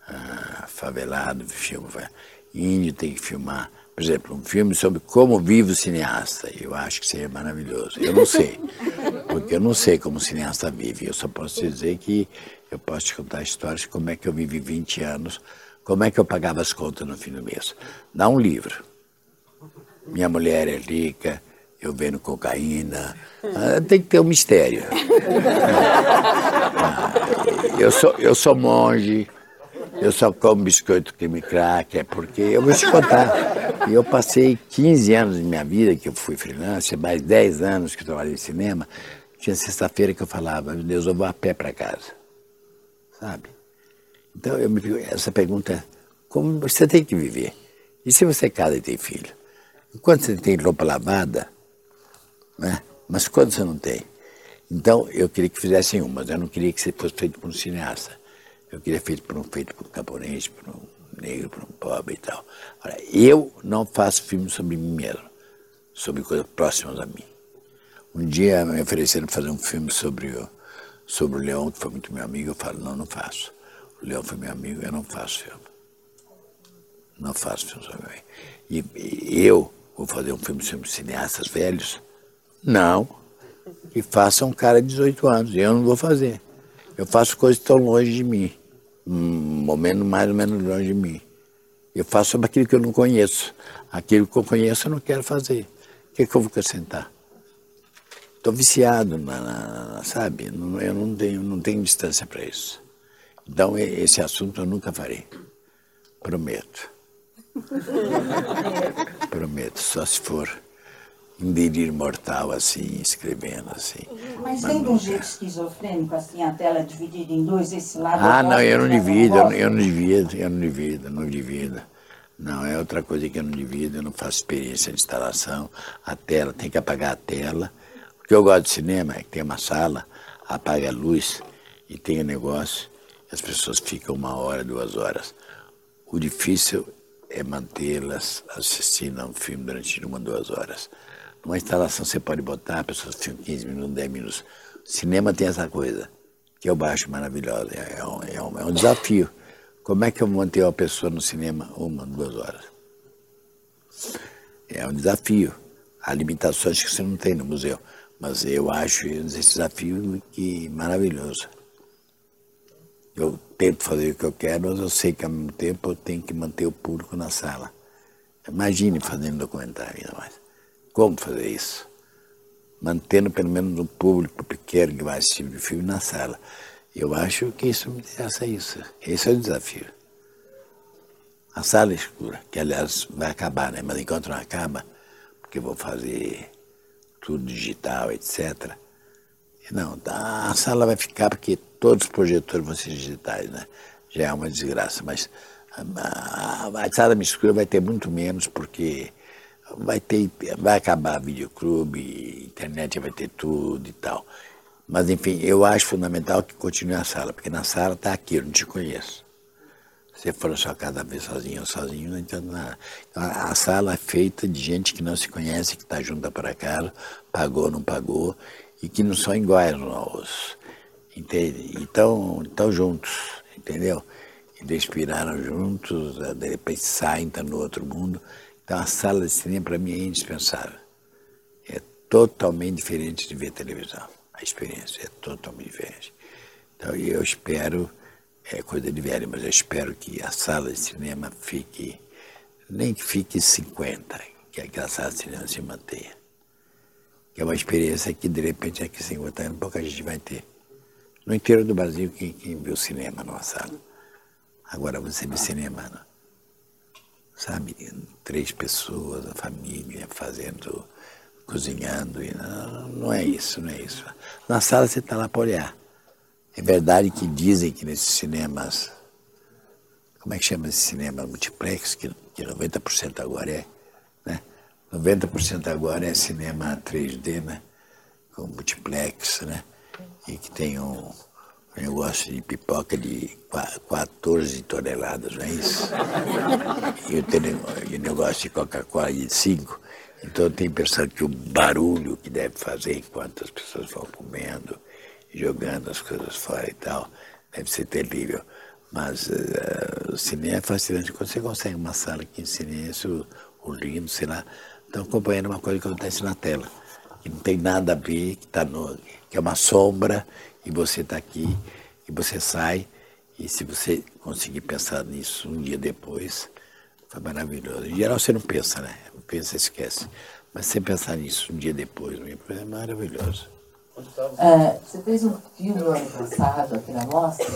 S2: Ah, favelado, filma. Índio tem que filmar por exemplo, um filme sobre como vive o cineasta. Eu acho que seria maravilhoso. Eu não sei, porque eu não sei como o cineasta vive. Eu só posso dizer que eu posso te contar histórias de como é que eu vivi 20 anos, como é que eu pagava as contas no fim do mês. Dá um livro. Minha mulher é rica, eu vendo cocaína. Ah, tem que ter um mistério. Ah, eu, sou, eu sou monge, eu só como biscoito que me craque, porque eu vou te contar. Eu passei 15 anos da minha vida que eu fui freelancer, mais 10 anos que eu trabalhei em cinema. Tinha sexta-feira que eu falava, meu Deus, eu vou a pé para casa. Sabe? Então, eu me essa pergunta, como você tem que viver? E se você casa e tem filho? Enquanto você tem roupa lavada, né? mas quando você não tem? Então, eu queria que fizessem uma, mas eu não queria que fosse feito por um cineasta. Eu queria feito por um, feito por um camponês, por um negro, por um pobre e tal. Ora, eu não faço filme sobre mim mesmo, sobre coisas próximas a mim. Um dia me ofereceram fazer um filme sobre o, sobre o Leão, que foi muito meu amigo, eu falo, não, não faço. O Leão foi meu amigo, eu não faço filme. Não faço filme sobre mim. E, e eu vou fazer um filme sobre cineastas velhos? Não. que faça um cara de 18 anos. Eu não vou fazer. Eu faço coisas estão longe de mim, um momento mais ou menos longe de mim. Eu faço sobre aquilo que eu não conheço. Aquilo que eu conheço eu não quero fazer. O que, é que eu vou acrescentar? Estou viciado, na, na, sabe? Eu não tenho, não tenho distância para isso. Então, esse assunto eu nunca farei. Prometo. Prometo, só se for um delírio mortal, assim, escrevendo, assim.
S5: Mas, Mas tem de um jeito esquizofrênico, assim, a tela dividida em dois, esse lado...
S2: Ah, não, eu não divido, eu, eu não divido, eu não divido, não divido. Não, é outra coisa que eu não divido, eu não faço experiência de instalação. A tela, tem que apagar a tela. Que eu gosto de cinema é que tem uma sala, apaga a luz e tem o um negócio, as pessoas ficam uma hora, duas horas. O difícil é mantê-las assistindo a um filme durante uma, duas horas. Numa instalação você pode botar, pessoas ficam 15 minutos, 10 minutos. Cinema tem essa coisa, que eu acho maravilhosa, é um, é um, é um desafio. Como é que eu manter uma pessoa no cinema uma, duas horas? É um desafio. Há limitações que você não tem no museu, mas eu acho esse desafio que maravilhoso. Eu tento fazer o que eu quero, mas eu sei que ao mesmo tempo eu tenho que manter o público na sala. Imagine fazendo documentário ainda mais. Como fazer isso? Mantendo pelo menos o público pequeno que vai assistir o filme na sala. Eu acho que isso me interessa isso. Esse é o desafio. A sala escura, que aliás vai acabar, né? Mas enquanto não acaba, porque eu vou fazer tudo digital, etc. Não, tá, a sala vai ficar porque todos os projetores vão ser digitais, né? Já é uma desgraça, mas a, a sala escura vai ter muito menos porque vai ter, vai acabar videoclube, internet vai ter tudo e tal. Mas enfim, eu acho fundamental que continue a sala, porque na sala está aqui, eu não te conheço. Se for só cada vez sozinho ou sozinho, não entendo nada. Então, a sala é feita de gente que não se conhece, que está junta para casa, pagou, ou não pagou, e que não são iguais aos. Entende? Então, estão juntos, entendeu? Respiraram juntos, de repente saem, estão no outro mundo. Então a sala de cinema para mim é indispensável. É totalmente diferente de ver televisão. A experiência é totalmente diferente. Então eu espero, é coisa de velho, mas eu espero que a sala de cinema fique, nem que fique 50, que aquela sala de cinema se mantenha que é uma experiência que, de repente, aqui em 50 anos, pouca gente vai ter. No interior do Brasil, quem, quem viu cinema numa sala? Agora você vê cinema, não? sabe? Três pessoas, a família, fazendo, cozinhando. E não, não é isso, não é isso. Na sala você está lá para olhar. É verdade que dizem que nesses cinemas, como é que chama esse cinema multiplex, que, que 90% agora é, né? 90% agora é cinema 3D, né? Com multiplex, né? E que tem um, um negócio de pipoca de 14 toneladas, não é isso? E o negócio de Coca-Cola de 5. Então tem impressão que o barulho que deve fazer enquanto as pessoas vão comendo, jogando as coisas fora e tal, deve ser terrível. Mas uh, o cinema é fascinante. Quando você consegue uma sala que ensine isso, o lindo, sei lá, estão acompanhando uma coisa que acontece na tela, que não tem nada a ver, que, tá no, que é uma sombra, e você está aqui, e você sai, e se você conseguir pensar nisso um dia depois, foi maravilhoso. Em geral você não pensa, né? Pensa, esquece. Mas você pensar nisso um dia depois, é maravilhoso.
S6: Uh, você fez um filme no ano passado aqui na mostra,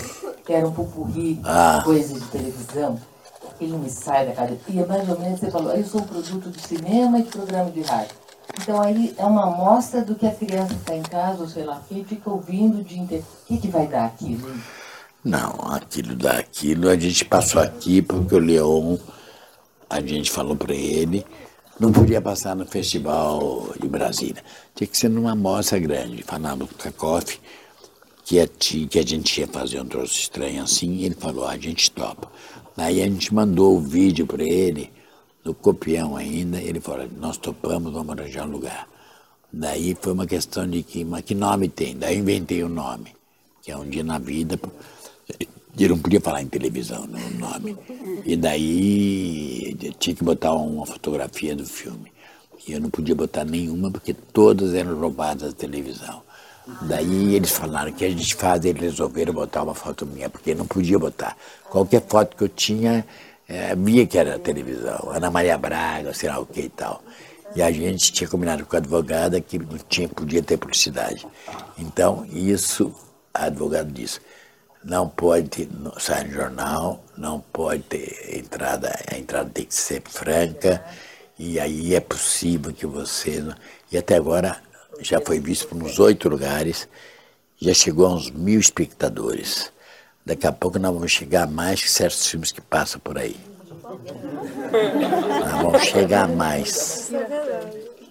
S6: que era um pupurri, ah. coisa de televisão ele me sai da. E é mais ou menos você falou, eu sou um produto de cinema e de programa de rádio. Então aí é uma amostra do que a criança está em casa, ou sei lá, que fica ouvindo de inter... O que, que vai dar aquilo?
S2: Não, aquilo dá aquilo, a gente passou aqui porque o Leon, a gente falou para ele, não podia passar no festival de Brasília. Tinha que ser numa amostra grande. Falava com Kakoff que a, que a gente ia fazer um troço estranho assim, e ele falou, ah, a gente topa. Daí a gente mandou o vídeo para ele, no copião ainda, ele falou, nós topamos, vamos arranjar um lugar. Daí foi uma questão de que, mas que nome tem? Daí inventei o um nome, que é um dia na vida, ele não podia falar em televisão, né, o nome. E daí tinha que botar uma fotografia do filme. E eu não podia botar nenhuma porque todas eram roubadas da televisão. Daí eles falaram que a gente faz, eles resolveram botar uma foto minha, porque não podia botar. Qualquer foto que eu tinha, é, via que era televisão, Ana Maria Braga, sei lá o que e tal. E a gente tinha combinado com a advogada que não tinha, podia ter publicidade. Então, isso, a advogada disse, não pode sair jornal, não pode ter entrada, a entrada tem que ser franca, e aí é possível que você. E até agora já foi visto uns oito lugares, já chegou a uns mil espectadores. Daqui a pouco nós vamos chegar a mais que certos filmes que passam por aí. Nós vamos chegar a mais.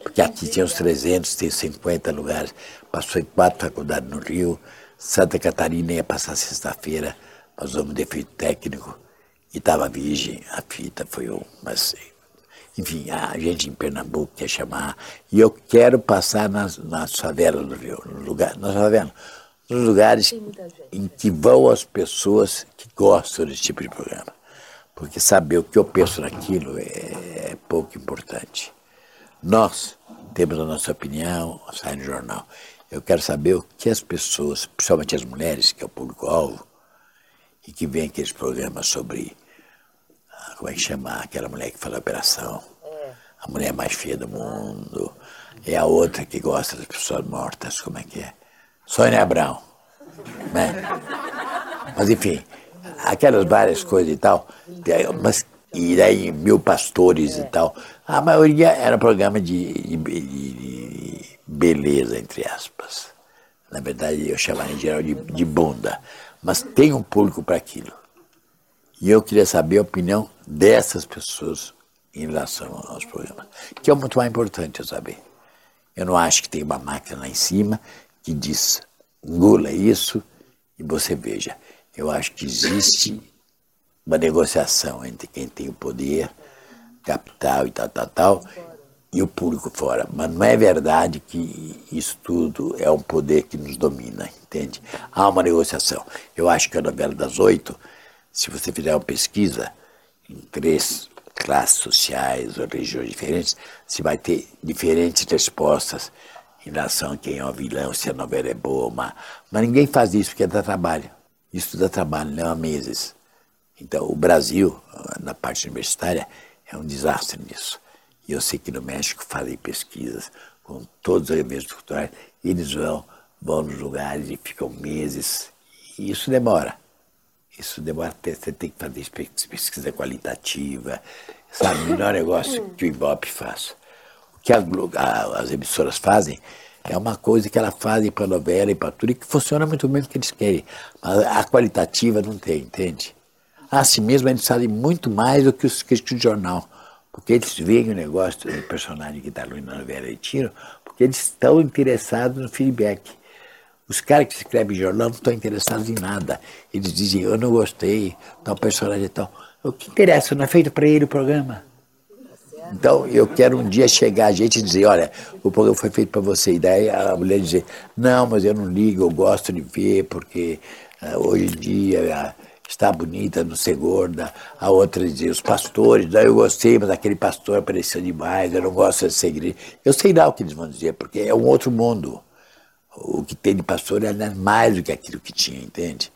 S2: Porque aqui tinha uns 300, tem 50 lugares. Passou em quatro faculdades no Rio. Santa Catarina ia passar sexta-feira. Nós vamos defeito técnico. E estava virgem. A fita foi um. Mas enfim, a gente em Pernambuco quer chamar, e eu quero passar nas, nas favelas do Rio, no lugar, nas favelas, nos lugares em que vão as pessoas que gostam desse tipo de programa. Porque saber o que eu penso naquilo é, é pouco importante. Nós temos a nossa opinião, sai no jornal. Eu quero saber o que as pessoas, principalmente as mulheres, que é o público-alvo, e que vem aqueles programas sobre como é que chama aquela mulher que faz a operação? A mulher mais feia do mundo. É a outra que gosta das pessoas mortas, como é que é? Sônia Abrão. Né? Mas enfim, aquelas várias coisas e tal. Mas, e daí mil pastores e tal. A maioria era programa de, de, de beleza, entre aspas. Na verdade, eu chamava em geral de, de bunda. Mas tem um público para aquilo. E eu queria saber a opinião dessas pessoas em relação aos programas, que é muito mais importante eu saber. Eu não acho que tem uma máquina lá em cima que diz engula isso e você veja. Eu acho que existe uma negociação entre quem tem o poder, capital e tal, tal, tal, e o público fora. Mas não é verdade que isso tudo é um poder que nos domina, entende? Há uma negociação. Eu acho que a novela das oito se você fizer uma pesquisa em três classes sociais ou regiões diferentes, você vai ter diferentes respostas em relação a quem é o vilão, se a novela é boa ou má. Mas ninguém faz isso porque dá trabalho. Isso dá trabalho, não há meses. Então, o Brasil, na parte universitária, é um desastre nisso. E eu sei que no México fazem pesquisas com todos os eventos culturais, eles vão, vão nos lugares e ficam meses, e isso demora. Isso demora, você tem que fazer pesquisa qualitativa, sabe? O melhor negócio que o Ibope faz. O que as, as emissoras fazem é uma coisa que elas fazem para novela e para tudo e que funciona muito bem o que eles querem. Mas a qualitativa não tem, entende? Assim mesmo, eles fazem muito mais do que os que o jornal. Porque eles veem o negócio do personagem que está ali na novela e tiram, porque eles estão interessados no feedback. Os caras que escrevem jornal não estão interessados em nada. Eles dizem, eu não gostei, tal personagem tal. O que interessa? Não é feito para ele o programa. Então, eu quero um dia chegar a gente e dizer, olha, o programa foi feito para você. E daí a mulher dizer, não, mas eu não ligo, eu gosto de ver, porque uh, hoje em dia uh, está bonita, não ser gorda. A outra dizia, os pastores, daí eu gostei, mas aquele pastor apareceu demais, eu não gosto de segredo. Eu sei lá o que eles vão dizer, porque é um outro mundo o que tem de pastor é mais do que aquilo que tinha, entende?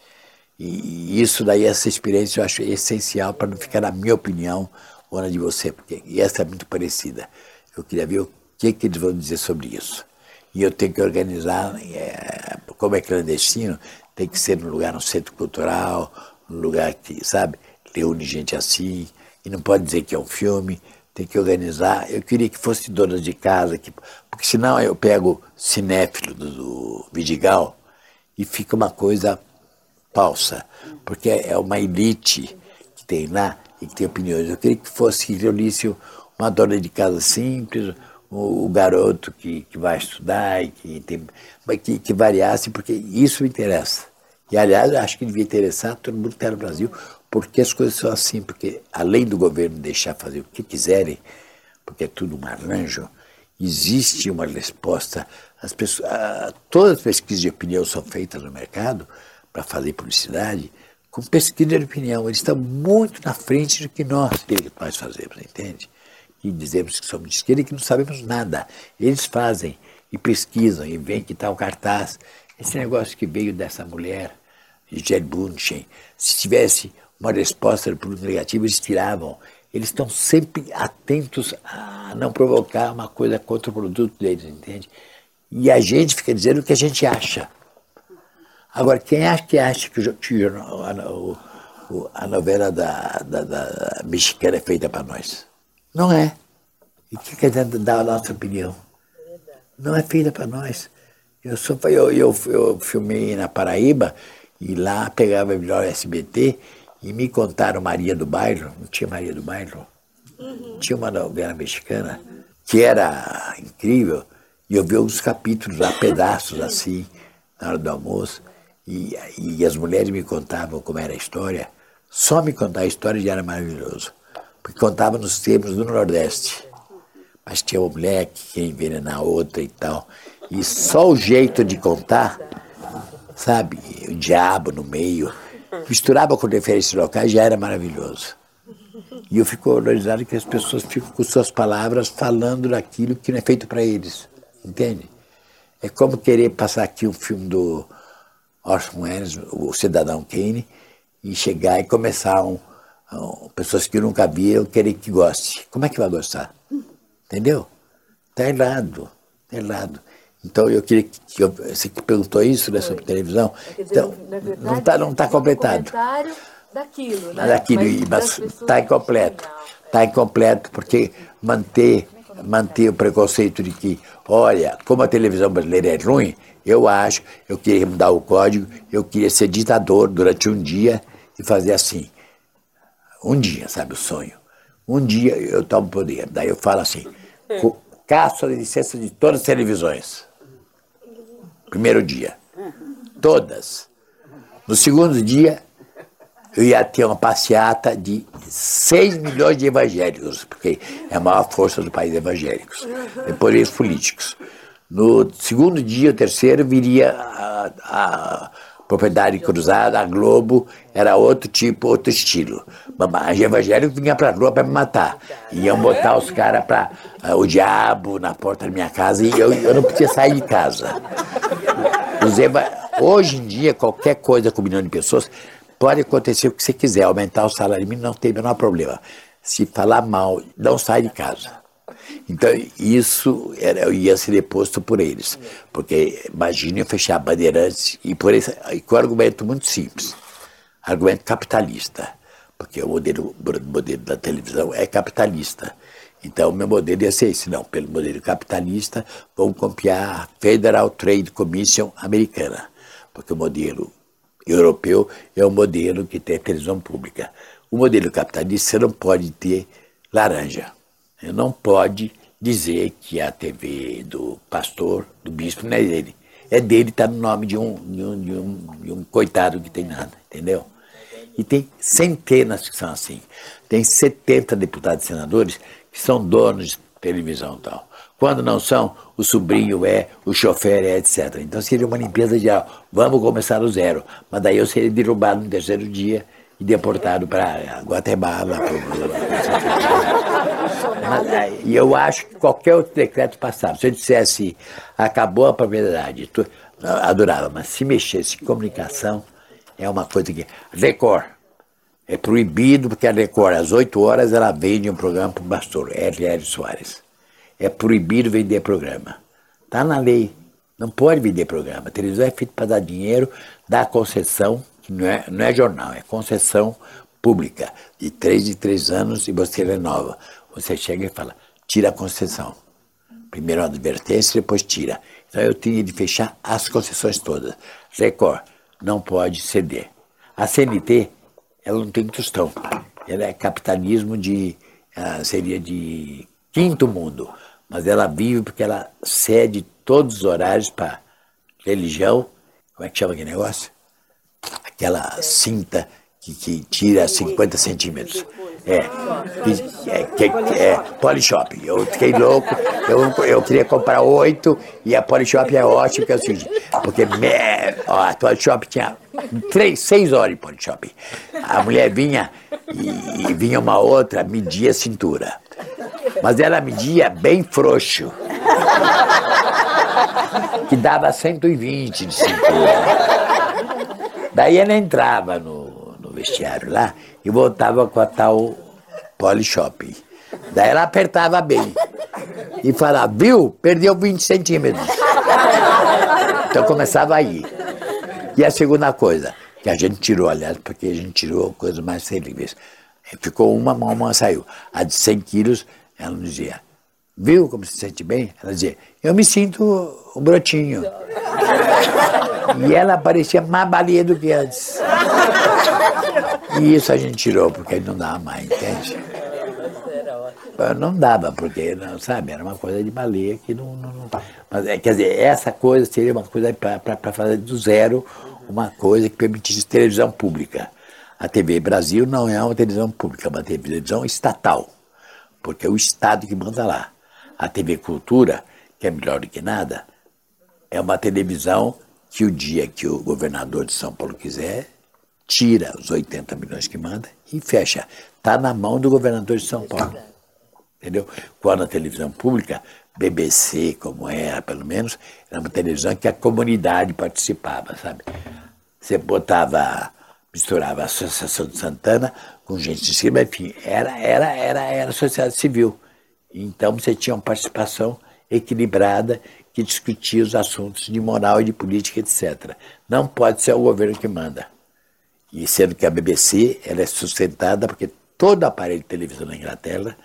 S2: E isso daí, essa experiência eu acho essencial para não ficar na minha opinião ou na de você, porque e essa é muito parecida. Eu queria ver o que, que eles vão dizer sobre isso. E eu tenho que organizar, é, como é clandestino, tem que ser num lugar, no centro cultural, num lugar que, sabe, reúne gente assim, e não pode dizer que é um filme, tem que organizar. Eu queria que fosse dona de casa, que, porque senão eu pego cinéfilo do, do Vidigal e fica uma coisa falsa, porque é uma elite que tem lá e que tem opiniões. Eu queria que fosse, que uma dona de casa simples, o, o garoto que, que vai estudar e que, tem, que, que variasse, porque isso me interessa. E, aliás, acho que devia interessar todo mundo que está no Brasil, porque as coisas são assim, porque além do governo deixar fazer o que quiserem, porque é tudo um arranjo, existe uma resposta. As pessoas, todas as pesquisas de opinião são feitas no mercado para fazer publicidade com pesquisa de opinião. Eles estão muito na frente do que nós, que nós fazemos, entende? e dizemos que somos de esquerda e que não sabemos nada. Eles fazem e pesquisam e veem que o cartaz. Esse negócio que veio dessa mulher, Gisele Bunchen, se tivesse uma resposta para o negativo, eles tiravam. Eles estão sempre atentos a não provocar uma coisa contra o produto deles, entende? E a gente fica dizendo o que a gente acha. Agora, quem acha que acha que, que a, novela da, da, da, mexicana é feita para nós? Não é. E o que quer dar a nossa opinião? Não é feita para nós. Eu, sou, eu, eu, eu filmei na Paraíba e lá pegava melhor SBT e me contaram Maria do Bairro, não tinha Maria do Bairro? Uhum. Tinha uma novela mexicana que era incrível, e eu vi uns capítulos lá, pedaços assim, na hora do almoço, e, e as mulheres me contavam como era a história. Só me contar a história já era maravilhoso, porque contava nos termos do Nordeste. Mas tinha uma mulher que queria envenenar outra e tal. E só o jeito de contar, sabe, o diabo no meio, misturava com referências locais, já era maravilhoso. E eu fico horrorizado que as pessoas ficam com suas palavras falando daquilo que não é feito para eles. Entende? É como querer passar aqui o filme do Orson Welles, o Cidadão Kane, e chegar e começar um, um, pessoas que nunca viram querer que goste. Como é que vai gostar? Entendeu? Está errado. Está errado. Então eu queria que eu, você que perguntou isso né, sobre televisão, dizer, então verdade, não está não tá completado.
S6: daquilo, né?
S2: Daquilo, mas está incompleto. Está incompleto porque manter manter o preconceito de que, olha, como a televisão brasileira é ruim, eu acho, eu queria mudar o código, eu queria ser ditador durante um dia e fazer assim. Um dia, sabe, o sonho. Um dia eu tomo poder. Daí eu falo assim, caço a licença de todas as televisões. Primeiro dia. Todas. No segundo dia, eu ia ter uma passeata de 6 milhões de evangélicos, porque é a maior força do país evangélicos, depois políticos. No segundo dia, o terceiro, viria a, a propriedade cruzada, a Globo, era outro tipo, outro estilo. Mas evangélico vinha para a rua para me matar. Iam botar os caras para uh, o diabo na porta da minha casa e eu, eu não podia sair de casa. hoje em dia, qualquer coisa com um milhão de pessoas, pode acontecer o que você quiser, aumentar o salário mínimo não tem o menor problema. Se falar mal, não sai de casa. Então, isso era, ia ser deposto por eles. Porque imagine eu fechar bandeirantes e por esse, e com um argumento muito simples. Argumento capitalista. Porque o modelo, modelo da televisão é capitalista. Então, o meu modelo ia ser esse. Não, pelo modelo capitalista, vamos copiar a Federal Trade Commission americana. Porque o modelo europeu é o modelo que tem televisão pública. O modelo capitalista você não pode ter laranja. Não pode dizer que a TV do pastor, do bispo, não é dele. É dele, está no nome de um, de, um, de, um, de um coitado que tem nada, entendeu? E tem centenas que são assim. Tem 70 deputados e senadores que são donos de televisão e tal. Quando não são, o sobrinho é, o chofer é, etc. Então seria uma limpeza geral. Vamos começar do zero. Mas daí eu seria derrubado no terceiro dia e deportado para Guatemala. Mas, e eu acho que qualquer outro decreto passado, se eu dissesse acabou a propriedade, tu, adorava, mas se mexesse em comunicação, é uma coisa que. Record. É proibido, porque a Record, às 8 horas, ela vende um programa para o pastor, R.R. Soares. É proibido vender programa. Está na lei. Não pode vender programa. A televisão é feita para dar dinheiro, dar concessão não é, não é jornal, é concessão pública, de três em três anos e você renova. Você chega e fala, tira a concessão. Primeiro a advertência, depois tira. Então eu tinha de fechar as concessões todas. Record, não pode ceder. A CNT, ela não tem tostão. Ela é capitalismo de, uh, seria de quinto mundo. Mas ela vive porque ela cede todos os horários para religião. Como é que chama aquele negócio? aquela cinta que, que tira 50 centímetros. É, que, é, é Polishop. Eu fiquei louco, eu, eu queria comprar oito e a Polishop é ótima, porque é porque me, ó, a Polishop tinha três, seis horas de Polishop. A mulher vinha e, e vinha uma outra, media a cintura. Mas ela media bem frouxo. Que dava 120 de cintura. Daí ela entrava no, no vestiário lá e voltava com a tal Polishop. Daí ela apertava bem. E falava, viu? Perdeu 20 centímetros. Então começava aí. E a segunda coisa, que a gente tirou, aliás, porque a gente tirou coisas mais terríveis. Ficou uma mão, uma saiu. A de 100 quilos, ela dizia, viu como se sente bem? Ela dizia, eu me sinto um brotinho. E ela parecia mais baleia do que antes. E isso a gente tirou, porque não dava mais, entende? Não dava, porque, não, sabe, era uma coisa de baleia que não. não, não mas, é, quer dizer, essa coisa seria uma coisa para fazer do zero uma coisa que permitisse televisão pública. A TV Brasil não é uma televisão pública, é uma televisão estatal, porque é o Estado que manda lá. A TV Cultura, que é melhor do que nada, é uma televisão que o dia que o governador de São Paulo quiser, tira os 80 milhões que manda e fecha. Está na mão do governador de São Paulo. Entendeu? Quando a televisão pública, BBC, como era pelo menos, era uma televisão que a comunidade participava, sabe? Você botava misturava a Associação de Santana com gente de cima, enfim, era, era, era, era sociedade civil. Então você tinha uma participação equilibrada que discutia os assuntos de moral e de política, etc. Não pode ser o governo que manda. E sendo que a BBC ela é sustentada porque todo aparelho de televisão na Inglaterra,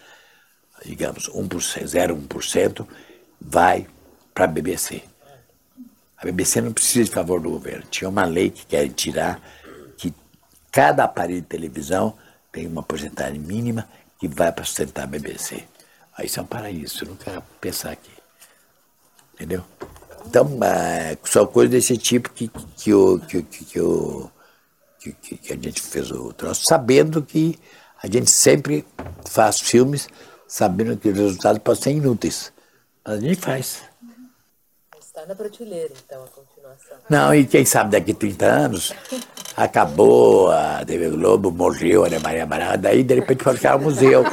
S2: digamos 1%, 0,1%, vai para a BBC. A BBC não precisa de favor do governo. Tinha uma lei que quer tirar Cada aparelho de televisão tem uma porcentagem mínima que vai para sustentar a BBC. Aí isso é um paraíso, eu não quero pensar aqui. Entendeu? Então, é, são coisas desse tipo que, que, que, o, que, que, que, que, que a gente fez o troço, sabendo que a gente sempre faz filmes sabendo que os resultados podem ser inúteis. Mas a gente faz.
S6: Está na prateleira, então, a continuação.
S2: Não, e quem sabe daqui a 30 anos acabou a TV Globo, morreu a Ana Maria Braga, daí de repente pode ficar um museu.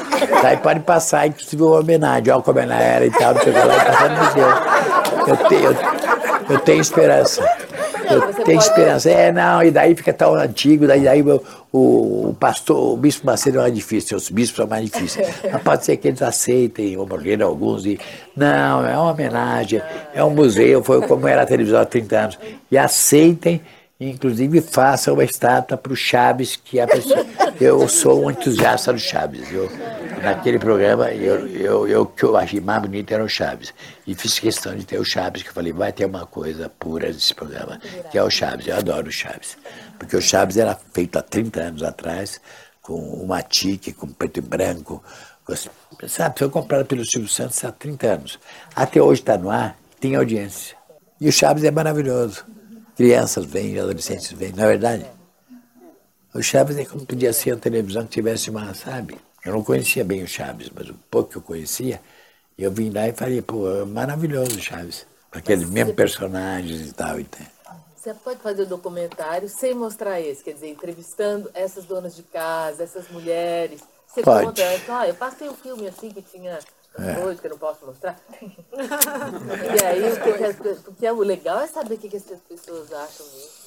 S2: Daí pode passar, inclusive, uma homenagem, olha como ela era e tal, não sei o que lá, e passar no museu. Eu tenho, eu, eu tenho esperança. Eu tenho esperança. É, não, e daí fica tão antigo, daí, daí o, o, pastor, o bispo Macedo é mais difícil, os bispos são mais difíceis. Mas pode ser que eles aceitem, ou morreram alguns, e não, é uma homenagem, é um museu, foi como era a televisão há 30 anos. E aceitem Inclusive, faça uma estátua para o Chaves, que é a pessoa. Eu sou um entusiasta do Chaves. Eu, naquele programa, eu, eu, eu, que eu achei mais bonito era o Chaves. E fiz questão de ter o Chaves, que eu falei, vai ter uma coisa pura nesse programa, que é o Chaves. Eu adoro o Chaves. Porque o Chaves era feito há 30 anos atrás, com uma tique, com preto e branco. Sabe, foi comprado pelo Silvio Santos há 30 anos. Até hoje está no ar, tem audiência. E o Chaves é maravilhoso crianças vêm, adolescentes vêm, não é verdade? O Chaves é como podia ser a televisão que tivesse uma, sabe? Eu não conhecia bem o Chaves, mas o pouco que eu conhecia, eu vim lá e falei, pô, é maravilhoso o Chaves. Aqueles mesmos personagens e tal?
S6: Você pode fazer o documentário sem mostrar esse, quer dizer, entrevistando essas donas de casa, essas mulheres. Você
S2: pode.
S6: conta, ah, eu passei um filme assim que tinha é. hoje, que eu não posso mostrar. e aí, porque, porque é o legal é saber o que, que as pessoas acham disso.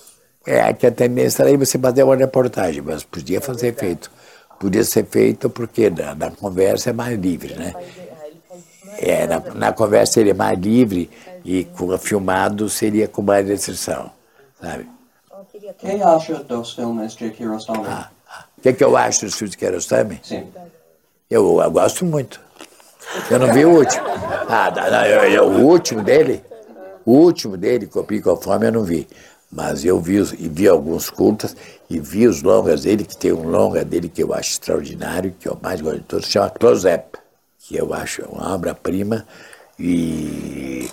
S2: É, que a tendência era você fazer uma reportagem, mas podia fazer é feito. Podia ser feito porque na, na conversa é mais livre, né? É, na, na conversa seria mais livre e com filmado seria com mais restrição, sabe?
S7: O que acha dos filmes de Kiarostami?
S2: Ah, ah. O que, que eu acho dos filmes de Kiarostami?
S7: Sim.
S2: Eu, eu gosto muito. Eu não vi o último. Ah, não, eu, eu, o último dele, o último dele, Copia com Fome, eu não vi. Mas eu vi, vi alguns curtas e vi os longas dele, que tem um longa dele que eu acho extraordinário, que eu mais gosto de todos, chama Close Up, que eu acho uma obra-prima e,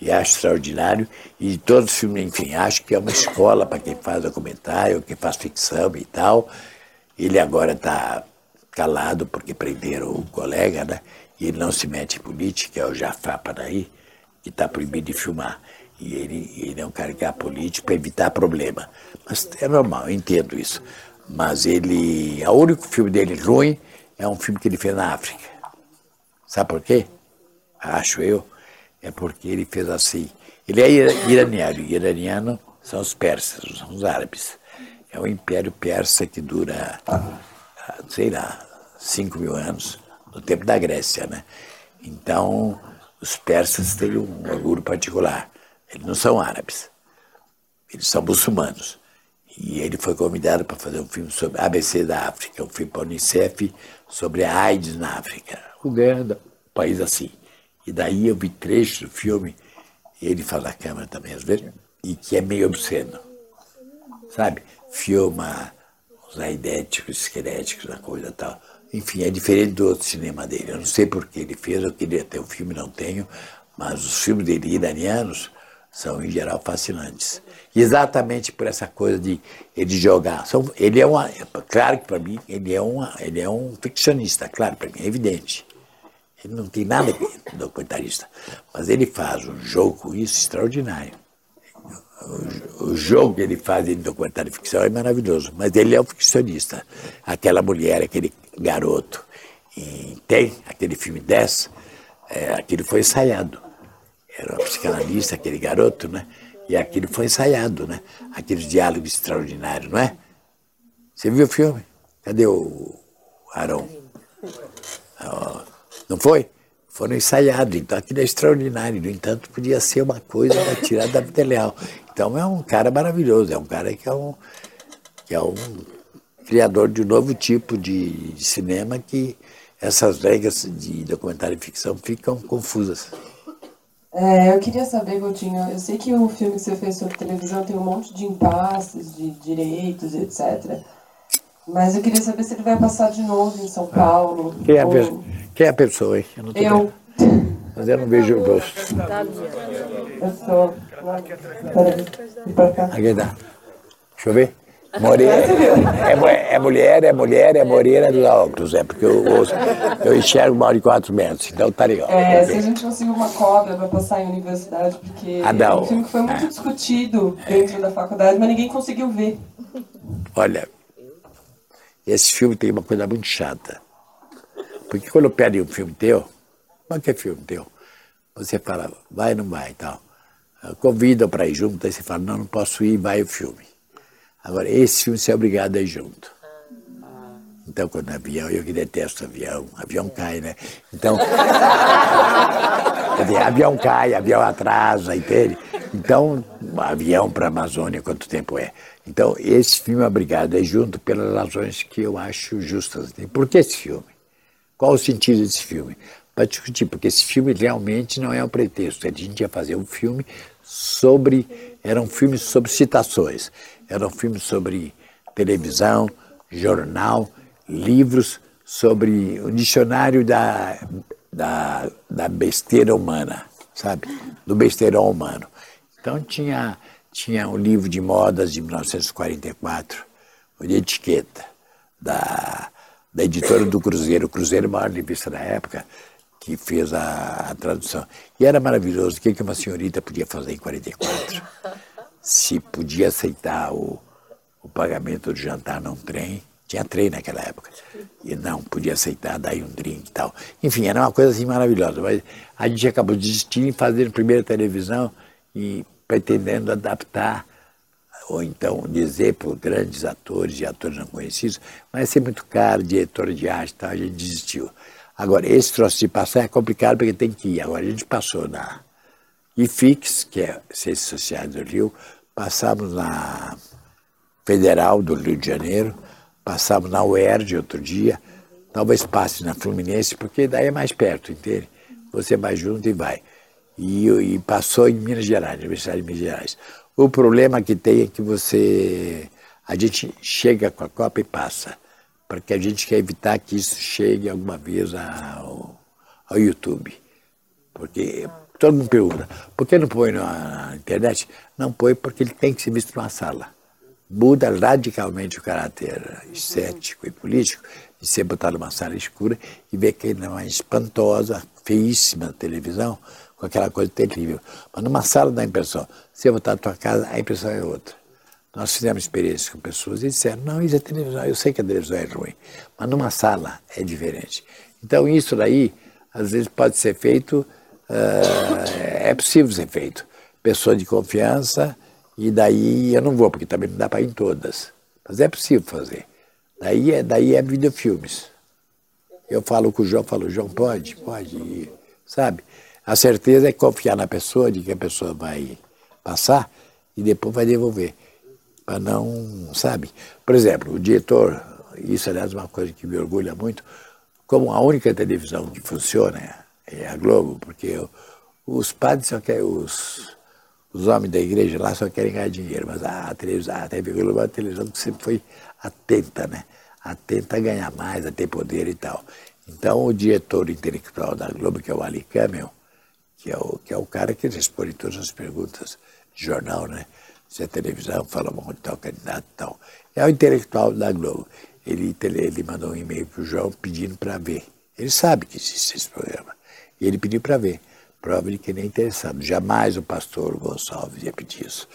S2: e acho extraordinário. E todos os filmes, enfim, acho que é uma escola para quem faz documentário, quem faz ficção e tal. Ele agora está calado porque prenderam o colega, né? e ele não se mete em política, é o Jafar Paraí, que está proibido de filmar. E ele, ele é um cara que é político para evitar problema. Mas é normal, eu entendo isso. Mas ele. O único filme dele ruim é um filme que ele fez na África. Sabe por quê? Acho eu. É porque ele fez assim. Ele é iraniano. Iraniano são os persas, são os árabes. É o império persa que dura, sei lá, 5 mil anos, no tempo da Grécia, né? Então, os persas têm um orgulho particular. Eles não são árabes, eles são muçulmanos. E ele foi convidado para fazer um filme sobre ABC da África, um filme para a Unicef sobre a AIDS na África. Uganda, um país assim. E daí eu vi trechos do filme, ele fala na câmera também às vezes, e que é meio obsceno. Sabe? Filma os aidéticos, esqueléticos, a coisa tal. Enfim, é diferente do outro cinema dele. Eu não sei por que ele fez, eu queria ter o um filme, não tenho, mas os filmes dele iranianos são, em geral, fascinantes. Exatamente por essa coisa de ele jogar. São, ele é uma, claro que para mim, ele é, uma, ele é um ficcionista, claro, para mim, é evidente. Ele não tem nada a ver com documentarista. Mas ele faz um jogo com isso extraordinário. O, o jogo que ele faz em documentário de ficção é maravilhoso, mas ele é um ficcionista. Aquela mulher, aquele garoto, e tem aquele filme 10, é, aquilo foi ensaiado. Era um psicanalista, aquele garoto, né? E aquilo foi ensaiado, né? Aqueles diálogos extraordinários, não é? Você viu o filme? Cadê o Arão? Não foi? Foram ensaiados, então aquilo é extraordinário. No entanto, podia ser uma coisa tirada da vida real. Então é um cara maravilhoso, é um cara que é um, que é um criador de um novo tipo de, de cinema que essas regras de documentário e ficção ficam confusas.
S8: É, eu queria saber, Coutinho, eu sei que o filme que você fez sobre televisão tem um monte de impasses, de direitos, etc. Mas eu queria saber se ele vai passar de novo em São Paulo.
S2: Quem é, ou... a, Quem é a pessoa, hein?
S8: Eu. eu.
S2: Mas eu não vejo o rosto.
S8: Eu sou.
S2: Aqui tá. Deixa eu ver. Moreira. É, é, mulher, é mulher, é Moreira dos óculos, é porque eu, eu, eu enxergo mal de 4 metros, então tá legal.
S8: É, se a gente conseguir uma cobra para passar em universidade, porque ah, é um filme que foi muito discutido dentro da faculdade, mas ninguém conseguiu ver.
S2: Olha, esse filme tem uma coisa muito chata. Porque quando pego um filme teu, qualquer filme teu, você fala, vai ou não vai e tal. Convida para ir junto, aí você fala, não, não posso ir, vai o filme. Agora, esse filme você é obrigado a ir junto. Então, quando avião, eu que detesto avião, avião cai, né? Então, dizer, avião cai, avião atrasa, entende? Então, avião para a Amazônia, quanto tempo é? Então, esse filme é obrigado a ir junto pelas razões que eu acho justas. Por que esse filme? Qual o sentido desse filme? Para discutir, porque esse filme realmente não é um pretexto. A gente ia fazer um filme sobre. Era um filme sobre citações. Era um filme sobre televisão, jornal, livros sobre o dicionário da, da, da besteira humana, sabe? Do besteirão humano. Então tinha, tinha um livro de modas de 1944, de etiqueta, da, da editora do Cruzeiro. O Cruzeiro, a maior revista da época, que fez a, a tradução. E era maravilhoso. O que, que uma senhorita podia fazer em 44? Se podia aceitar o, o pagamento do jantar num trem. Tinha trem naquela época. E não podia aceitar, daí um drink e tal. Enfim, era uma coisa assim maravilhosa. Mas a gente acabou desistindo, fazendo primeira televisão e pretendendo adaptar ou então dizer para grandes atores e atores não conhecidos, mas ser muito caro, diretor de arte e tal, a gente desistiu. Agora, esse troço de passar é complicado porque tem que ir. Agora, a gente passou na IFIX, que é Ciências Sociais do Rio, passamos na Federal do Rio de Janeiro, passamos na UERJ outro dia, talvez passe na Fluminense, porque daí é mais perto, entende? Você vai junto e vai. E, e passou em Minas Gerais, Universidade de Minas Gerais. O problema que tem é que você. A gente chega com a Copa e passa porque a gente quer evitar que isso chegue alguma vez ao, ao YouTube. Porque todo mundo pergunta, por que não põe na internet? Não põe porque ele tem que ser visto numa sala. Muda radicalmente o caráter estético e político de ser botado numa sala escura e ver que é uma espantosa, feíssima televisão, com aquela coisa terrível. Mas numa sala dá a impressão. Se eu botar na tua casa, a impressão é outra. Nós fizemos experiências com pessoas e disseram, não, isso é televisão, eu sei que a televisão é ruim, mas numa sala é diferente. Então isso daí às vezes pode ser feito, uh, é possível ser feito. Pessoa de confiança, e daí eu não vou, porque também não dá para ir em todas. Mas é possível fazer. Daí é, daí é videofilmes. Eu falo com o João, falo, João, pode, pode ir, sabe? A certeza é confiar na pessoa, de que a pessoa vai passar e depois vai devolver. Para não, sabe? Por exemplo, o diretor, isso aliás é uma coisa que me orgulha muito, como a única televisão que funciona é a Globo, porque os padres só querem, os, os homens da igreja lá só querem ganhar dinheiro, mas a televisão, a TV Globo é uma televisão que sempre foi atenta, né? Atenta a ganhar mais, a ter poder e tal. Então o diretor intelectual da Globo, que é o Ali Camel, que é o, que é o cara que responde todas as perguntas de jornal, né? Se é televisão, fala monte de tal candidato e tal. É o intelectual da Globo. Ele, ele mandou um e-mail para o João pedindo para ver. Ele sabe que existe esse programa. E ele pediu para ver. Prova de que ele é interessado. Jamais o pastor Gonçalves ia pedir isso.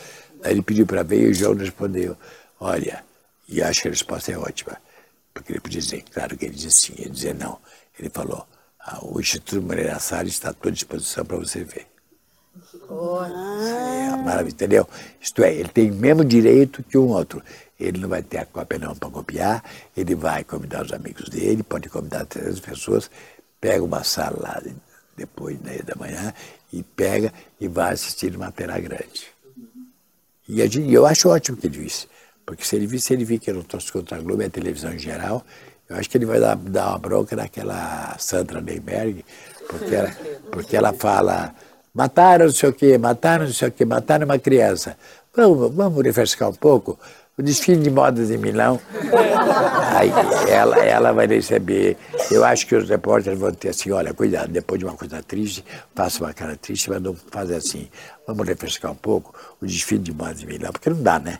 S2: Aí ele pediu para ver e o João respondeu: Olha, e acho que a resposta é ótima. Porque ele podia dizer, claro que ele disse sim, ele dizia não. Ele falou: ah, O Instituto Moreira Salles está à tua disposição para você ver. É maravilha, entendeu? Isto é, ele tem o mesmo direito que um outro. Ele não vai ter a cópia não para copiar, ele vai convidar os amigos dele, pode convidar três pessoas, pega uma sala lá depois da manhã e pega e vai assistir uma tela grande. E eu acho ótimo que ele disse, porque se ele vir, se ele vir que eu não trouxe contra a Globo e a televisão em geral, eu acho que ele vai dar, dar uma bronca naquela Sandra Neyberg, porque ela, porque ela fala, mataram não sei o quê, mataram não sei o quê, mataram uma criança. Vamos, vamos refrescar um pouco o desfile de modas de Milão. Aí ela, ela vai receber. Eu acho que os repórteres vão ter assim: olha, cuidado, depois de uma coisa triste, faça uma cara triste, mas não fazer assim. Vamos refrescar um pouco o desfile de modas de Milão, porque não dá, né?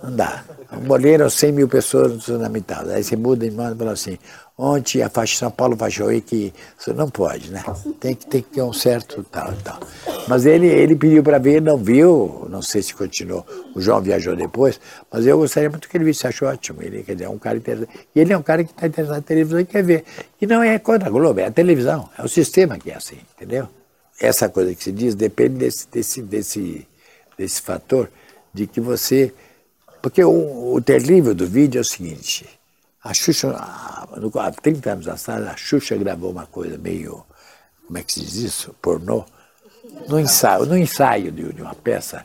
S2: Não dá. Morreram 100 mil pessoas no tsunami tal. Aí você muda de modo e fala assim: Ontem a faixa São Paulo aí que você não pode, né? Tem que ter que ter um certo tal tal. Mas ele, ele pediu para ver, não viu, não sei se continuou. O João viajou depois, mas eu gostaria muito que ele visse, achou ótimo. Ele quer dizer, é um cara interessante. E ele é um cara que está interessado na televisão e quer ver. E não é contra a Globo, é a televisão, é o sistema que é assim, entendeu? Essa coisa que se diz depende desse, desse, desse, desse fator de que você. Porque o, o terrível do vídeo é o seguinte a Xuxa, há 30 anos atrás, a Xuxa gravou uma coisa meio, como é que se diz isso? Pornô. No ensaio, no ensaio de, uma peça,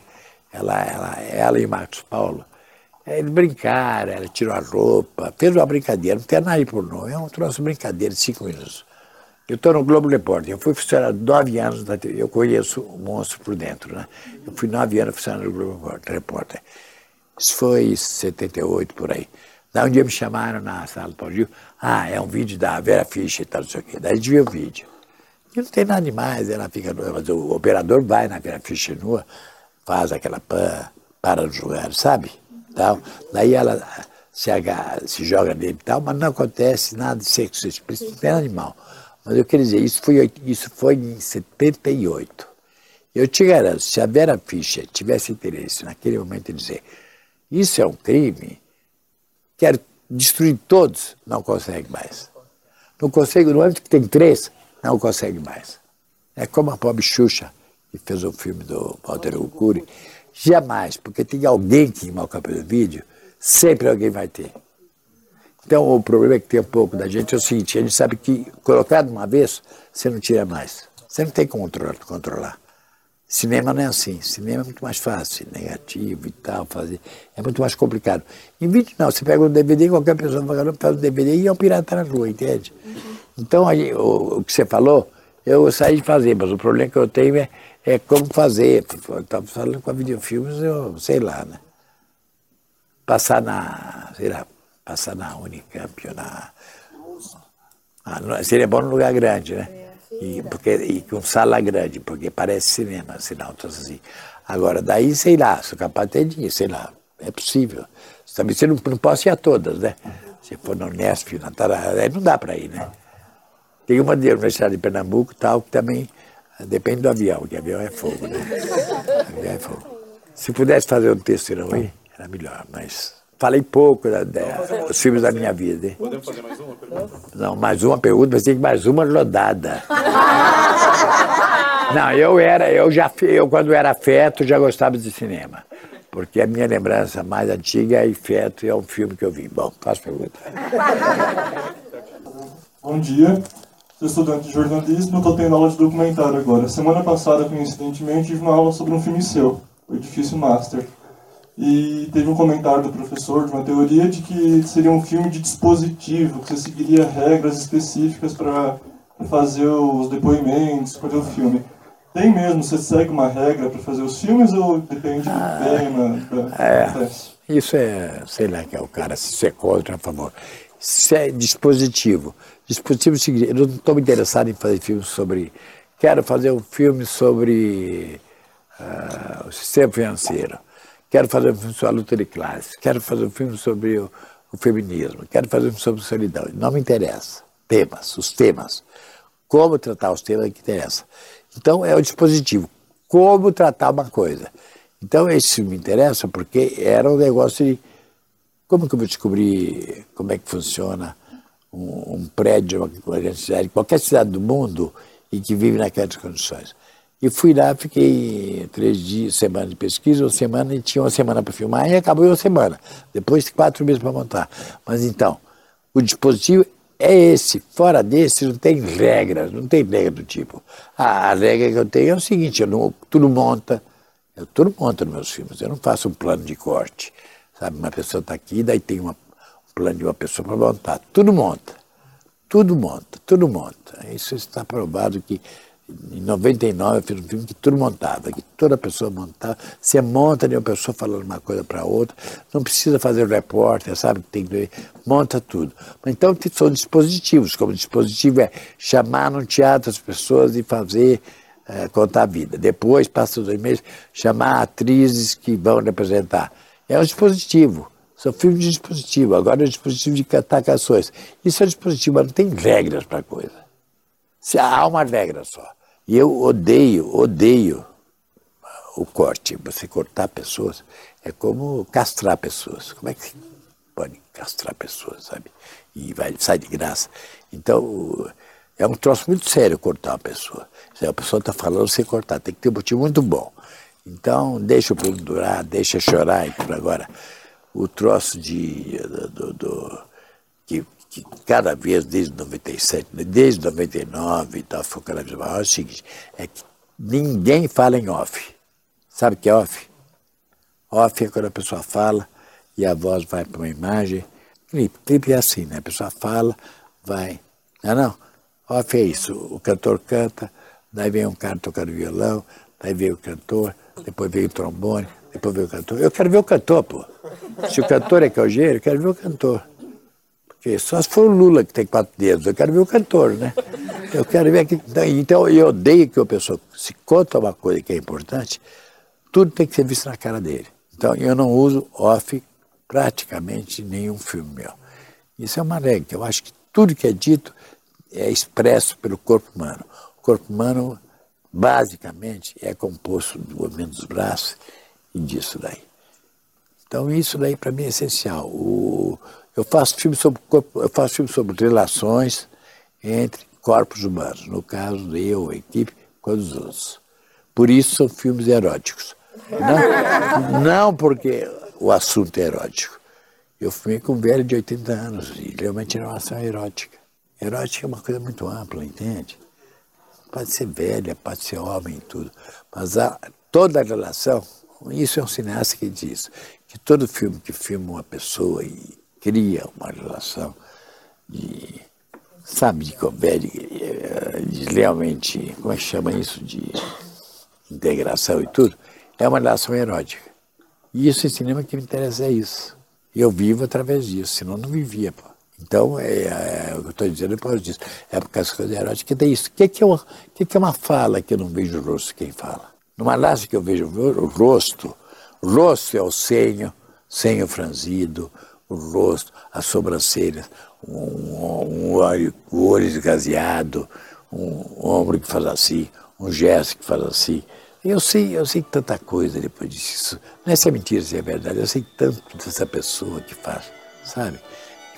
S2: ela, ela, ela e Marcos Paulo, eles brincaram, ela tirou a roupa, fez uma brincadeira, não tem nada de pornô, é um troço brincadeira de cinco minutos. Eu estou no Globo Repórter, eu fui funcionário nove anos da eu conheço o monstro por dentro, né? Eu fui nove anos funcionário do Globo Repórter. Isso foi em 78, por aí. Daí um dia me chamaram na sala do Paulo Gil, ah, é um vídeo da Vera Fischer e tal, não sei o quê. Daí a gente viu o vídeo. E não tem nada demais, ela fica mas o operador vai na Vera Fischer nua, faz aquela pã, para no lugar, sabe? Tal. Daí ela se, agarra, se joga nele e tal, mas não acontece nada de sexo explícito, não tem nada de mal. Mas eu queria dizer, isso foi, isso foi em 78. Eu te garanto, se a Vera Fischer tivesse interesse naquele momento de dizer, isso é um crime, quer destruir todos, não consegue mais. Não consegue, no ano que tem três, não consegue mais. É como a pobre Xuxa, que fez o filme do Walter Cury, jamais, porque tem alguém que mal o vídeo, sempre alguém vai ter. Então o problema é que tem um pouco da gente é o seguinte, a gente sabe que colocado uma vez, você não tira mais. Você não tem como controlar. Cinema não é assim. Cinema é muito mais fácil, negativo e tal, fazer. É muito mais complicado. Em vídeo, não. Você pega um DVD, qualquer pessoa faz um DVD e é um pirata na rua, entende? Uhum. Então, aí, o, o, que você falou, eu gostaria de fazer, mas o problema que eu tenho é, é como fazer. Eu estava falando com a videofilmes, eu sei lá, né? Passar na, sei lá, passar na Unicamp ou na. Ah, seria bom num lugar grande, né? E, porque, e com sala grande, porque parece cinema, sinal, então assim. Agora, daí, sei lá, sou capaz de ir, sei lá, é possível. Também você não, não pode ir a todas, né? Se for na Unesp, na Tarará, aí não dá para ir, né? Tem uma da Universidade de Pernambuco tal, que também depende do avião, que avião é fogo, né? avião é fogo. Se pudesse fazer um texto não aí, era melhor, mas falei pouco da, da, dos filmes da minha vida. Hein?
S3: Podemos fazer mais uma pergunta?
S2: Não, mais uma pergunta, ter que mais uma rodada. Não, eu era, eu já, eu quando era feto já gostava de cinema. Porque a minha lembrança mais antiga é Feto e é um filme que eu vi. Bom, faço pergunta.
S9: Bom dia, sou estudante de jornalismo, estou tendo aula de documentário agora. Semana passada, coincidentemente, tive uma aula sobre um filme seu, o Edifício Master. E teve um comentário do professor de uma teoria de que seria um filme de dispositivo, que você seguiria regras específicas para fazer os depoimentos, fazer o filme. Tem mesmo, você segue uma regra para fazer os filmes ou depende do ah, tema?
S2: É, isso é, sei lá, que é o cara, se é contra, a favor. Isso é dispositivo. Dispositivo seguinte, eu não estou me interessado em fazer filmes sobre. Quero fazer um filme sobre uh, o sistema financeiro. Quero fazer um filme sobre a luta de classes. Quero fazer um filme sobre o, o feminismo. Quero fazer um filme sobre solidão. Não me interessa. Temas, os temas. Como tratar os temas que interessa. Então, é o dispositivo. Como tratar uma coisa. Então, esse me interessa porque era um negócio de como que eu vou descobrir como é que funciona um, um prédio, uma cidade, qualquer cidade do mundo e que vive naquelas condições. E fui lá, fiquei três dias, semana de pesquisa, uma semana, e tinha uma semana para filmar, e acabou uma semana. Depois, quatro meses para montar. Mas então, o dispositivo é esse. Fora desse, não tem regras, não tem regra do tipo. A, a regra que eu tenho é o seguinte: eu não, tudo monta, eu tudo monta nos meus filmes. Eu não faço um plano de corte. Sabe, uma pessoa está aqui, daí tem uma, um plano de uma pessoa para montar. Tudo monta. Tudo monta, tudo monta. Isso está provado que em 99 eu fiz um filme que tudo montava, que toda pessoa montava. Você monta de uma pessoa falando uma coisa para outra, não precisa fazer repórter, sabe? Tem que monta tudo. Então são dispositivos, como dispositivo é chamar no teatro as pessoas e fazer é, contar a vida. Depois, passa dois meses, chamar atrizes que vão representar. É um dispositivo. São filmes de dispositivo. Agora é um dispositivo de catar canções. Isso é um dispositivo, mas não tem regras para a coisa. Há uma regra só. E eu odeio, odeio o corte. Você cortar pessoas é como castrar pessoas. Como é que pode castrar pessoas, sabe? E vai, sai de graça. Então, é um troço muito sério cortar uma pessoa. Se a pessoa está falando sem cortar, tem que ter um motivo muito bom. Então, deixa o filme durar, deixa chorar e por agora. O troço de, do, do, do que que cada vez, desde 97, desde 99 e tal, foi cada vez maior, é o seguinte, é que ninguém fala em off. Sabe o que é off? Off é quando a pessoa fala e a voz vai para uma imagem. Clipe, clipe é assim, né? A pessoa fala, vai. Não, não. Off é isso. O cantor canta, daí vem um cara tocando violão, daí vem o cantor, depois vem o trombone, depois vem o cantor. Eu quero ver o cantor, pô. Se o cantor é calgeiro, eu quero ver o cantor. Só se for o Lula que tem quatro dedos, eu quero ver o cantor, né? Eu quero ver aqui. Então eu odeio que a pessoa se conta uma coisa que é importante, tudo tem que ser visto na cara dele. Então eu não uso off praticamente nenhum filme meu. Isso é uma regra. Eu acho que tudo que é dito é expresso pelo corpo humano. O corpo humano, basicamente, é composto do movimento dos braços e disso daí. Então isso daí para mim é essencial. O, eu faço filmes sobre eu faço filmes sobre relações entre corpos humanos, no caso eu, a equipe, com os outros. Por isso são filmes eróticos. Não, não porque o assunto é erótico. Eu filmei com um velho de 80 anos e realmente era uma ação erótica. Erótica é uma coisa muito ampla, entende? Pode ser velha, pode ser homem e tudo. Mas toda a relação, isso é um cineasta que diz, que todo filme que filma uma pessoa e cria uma relação de, sabe, de comédia, realmente, como é que chama isso, de integração e tudo, é uma relação erótica. E isso em cinema que me interessa é isso. Eu vivo através disso, senão não vivia, pô. Então, é, é, que eu estou dizendo é por causa disso. É por causa das coisas eróticas que tem isso. O que, que, é uma, que, que é uma fala que eu não vejo o rosto quem fala? Numa laço que eu vejo o rosto, rosto é o senho, senho franzido, o rosto, as sobrancelhas, um, um olho, o olho esgazeado, um ombro que faz assim, um gesto que faz assim. Eu sei, eu sei tanta coisa depois disso. Não é se é mentira, se é verdade. Eu sei tanto dessa pessoa que faz, sabe?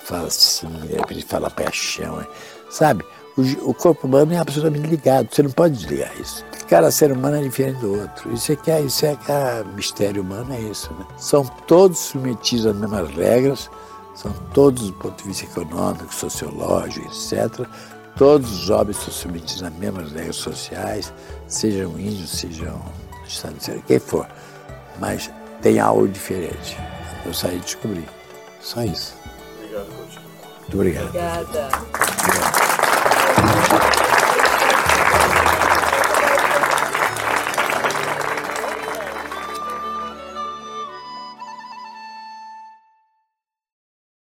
S2: fala assim, de repente fala paixão, sabe? O, o, corpo humano é absolutamente ligado, você não pode desligar isso. Cada ser humano é diferente do outro. Isso é que é, isso é que é mistério humano, é isso. Né? São todos submetidos às mesmas regras, são todos do ponto de vista econômico, sociológico, etc. Todos os homens são submetidos às mesmas regras sociais, sejam índios, sejam seja quem for. Mas tem algo diferente. Eu saí de descobrir. Só isso.
S3: Obrigado, Coutinho.
S2: Muito obrigado.
S6: Obrigada.
S2: obrigado. Thank you.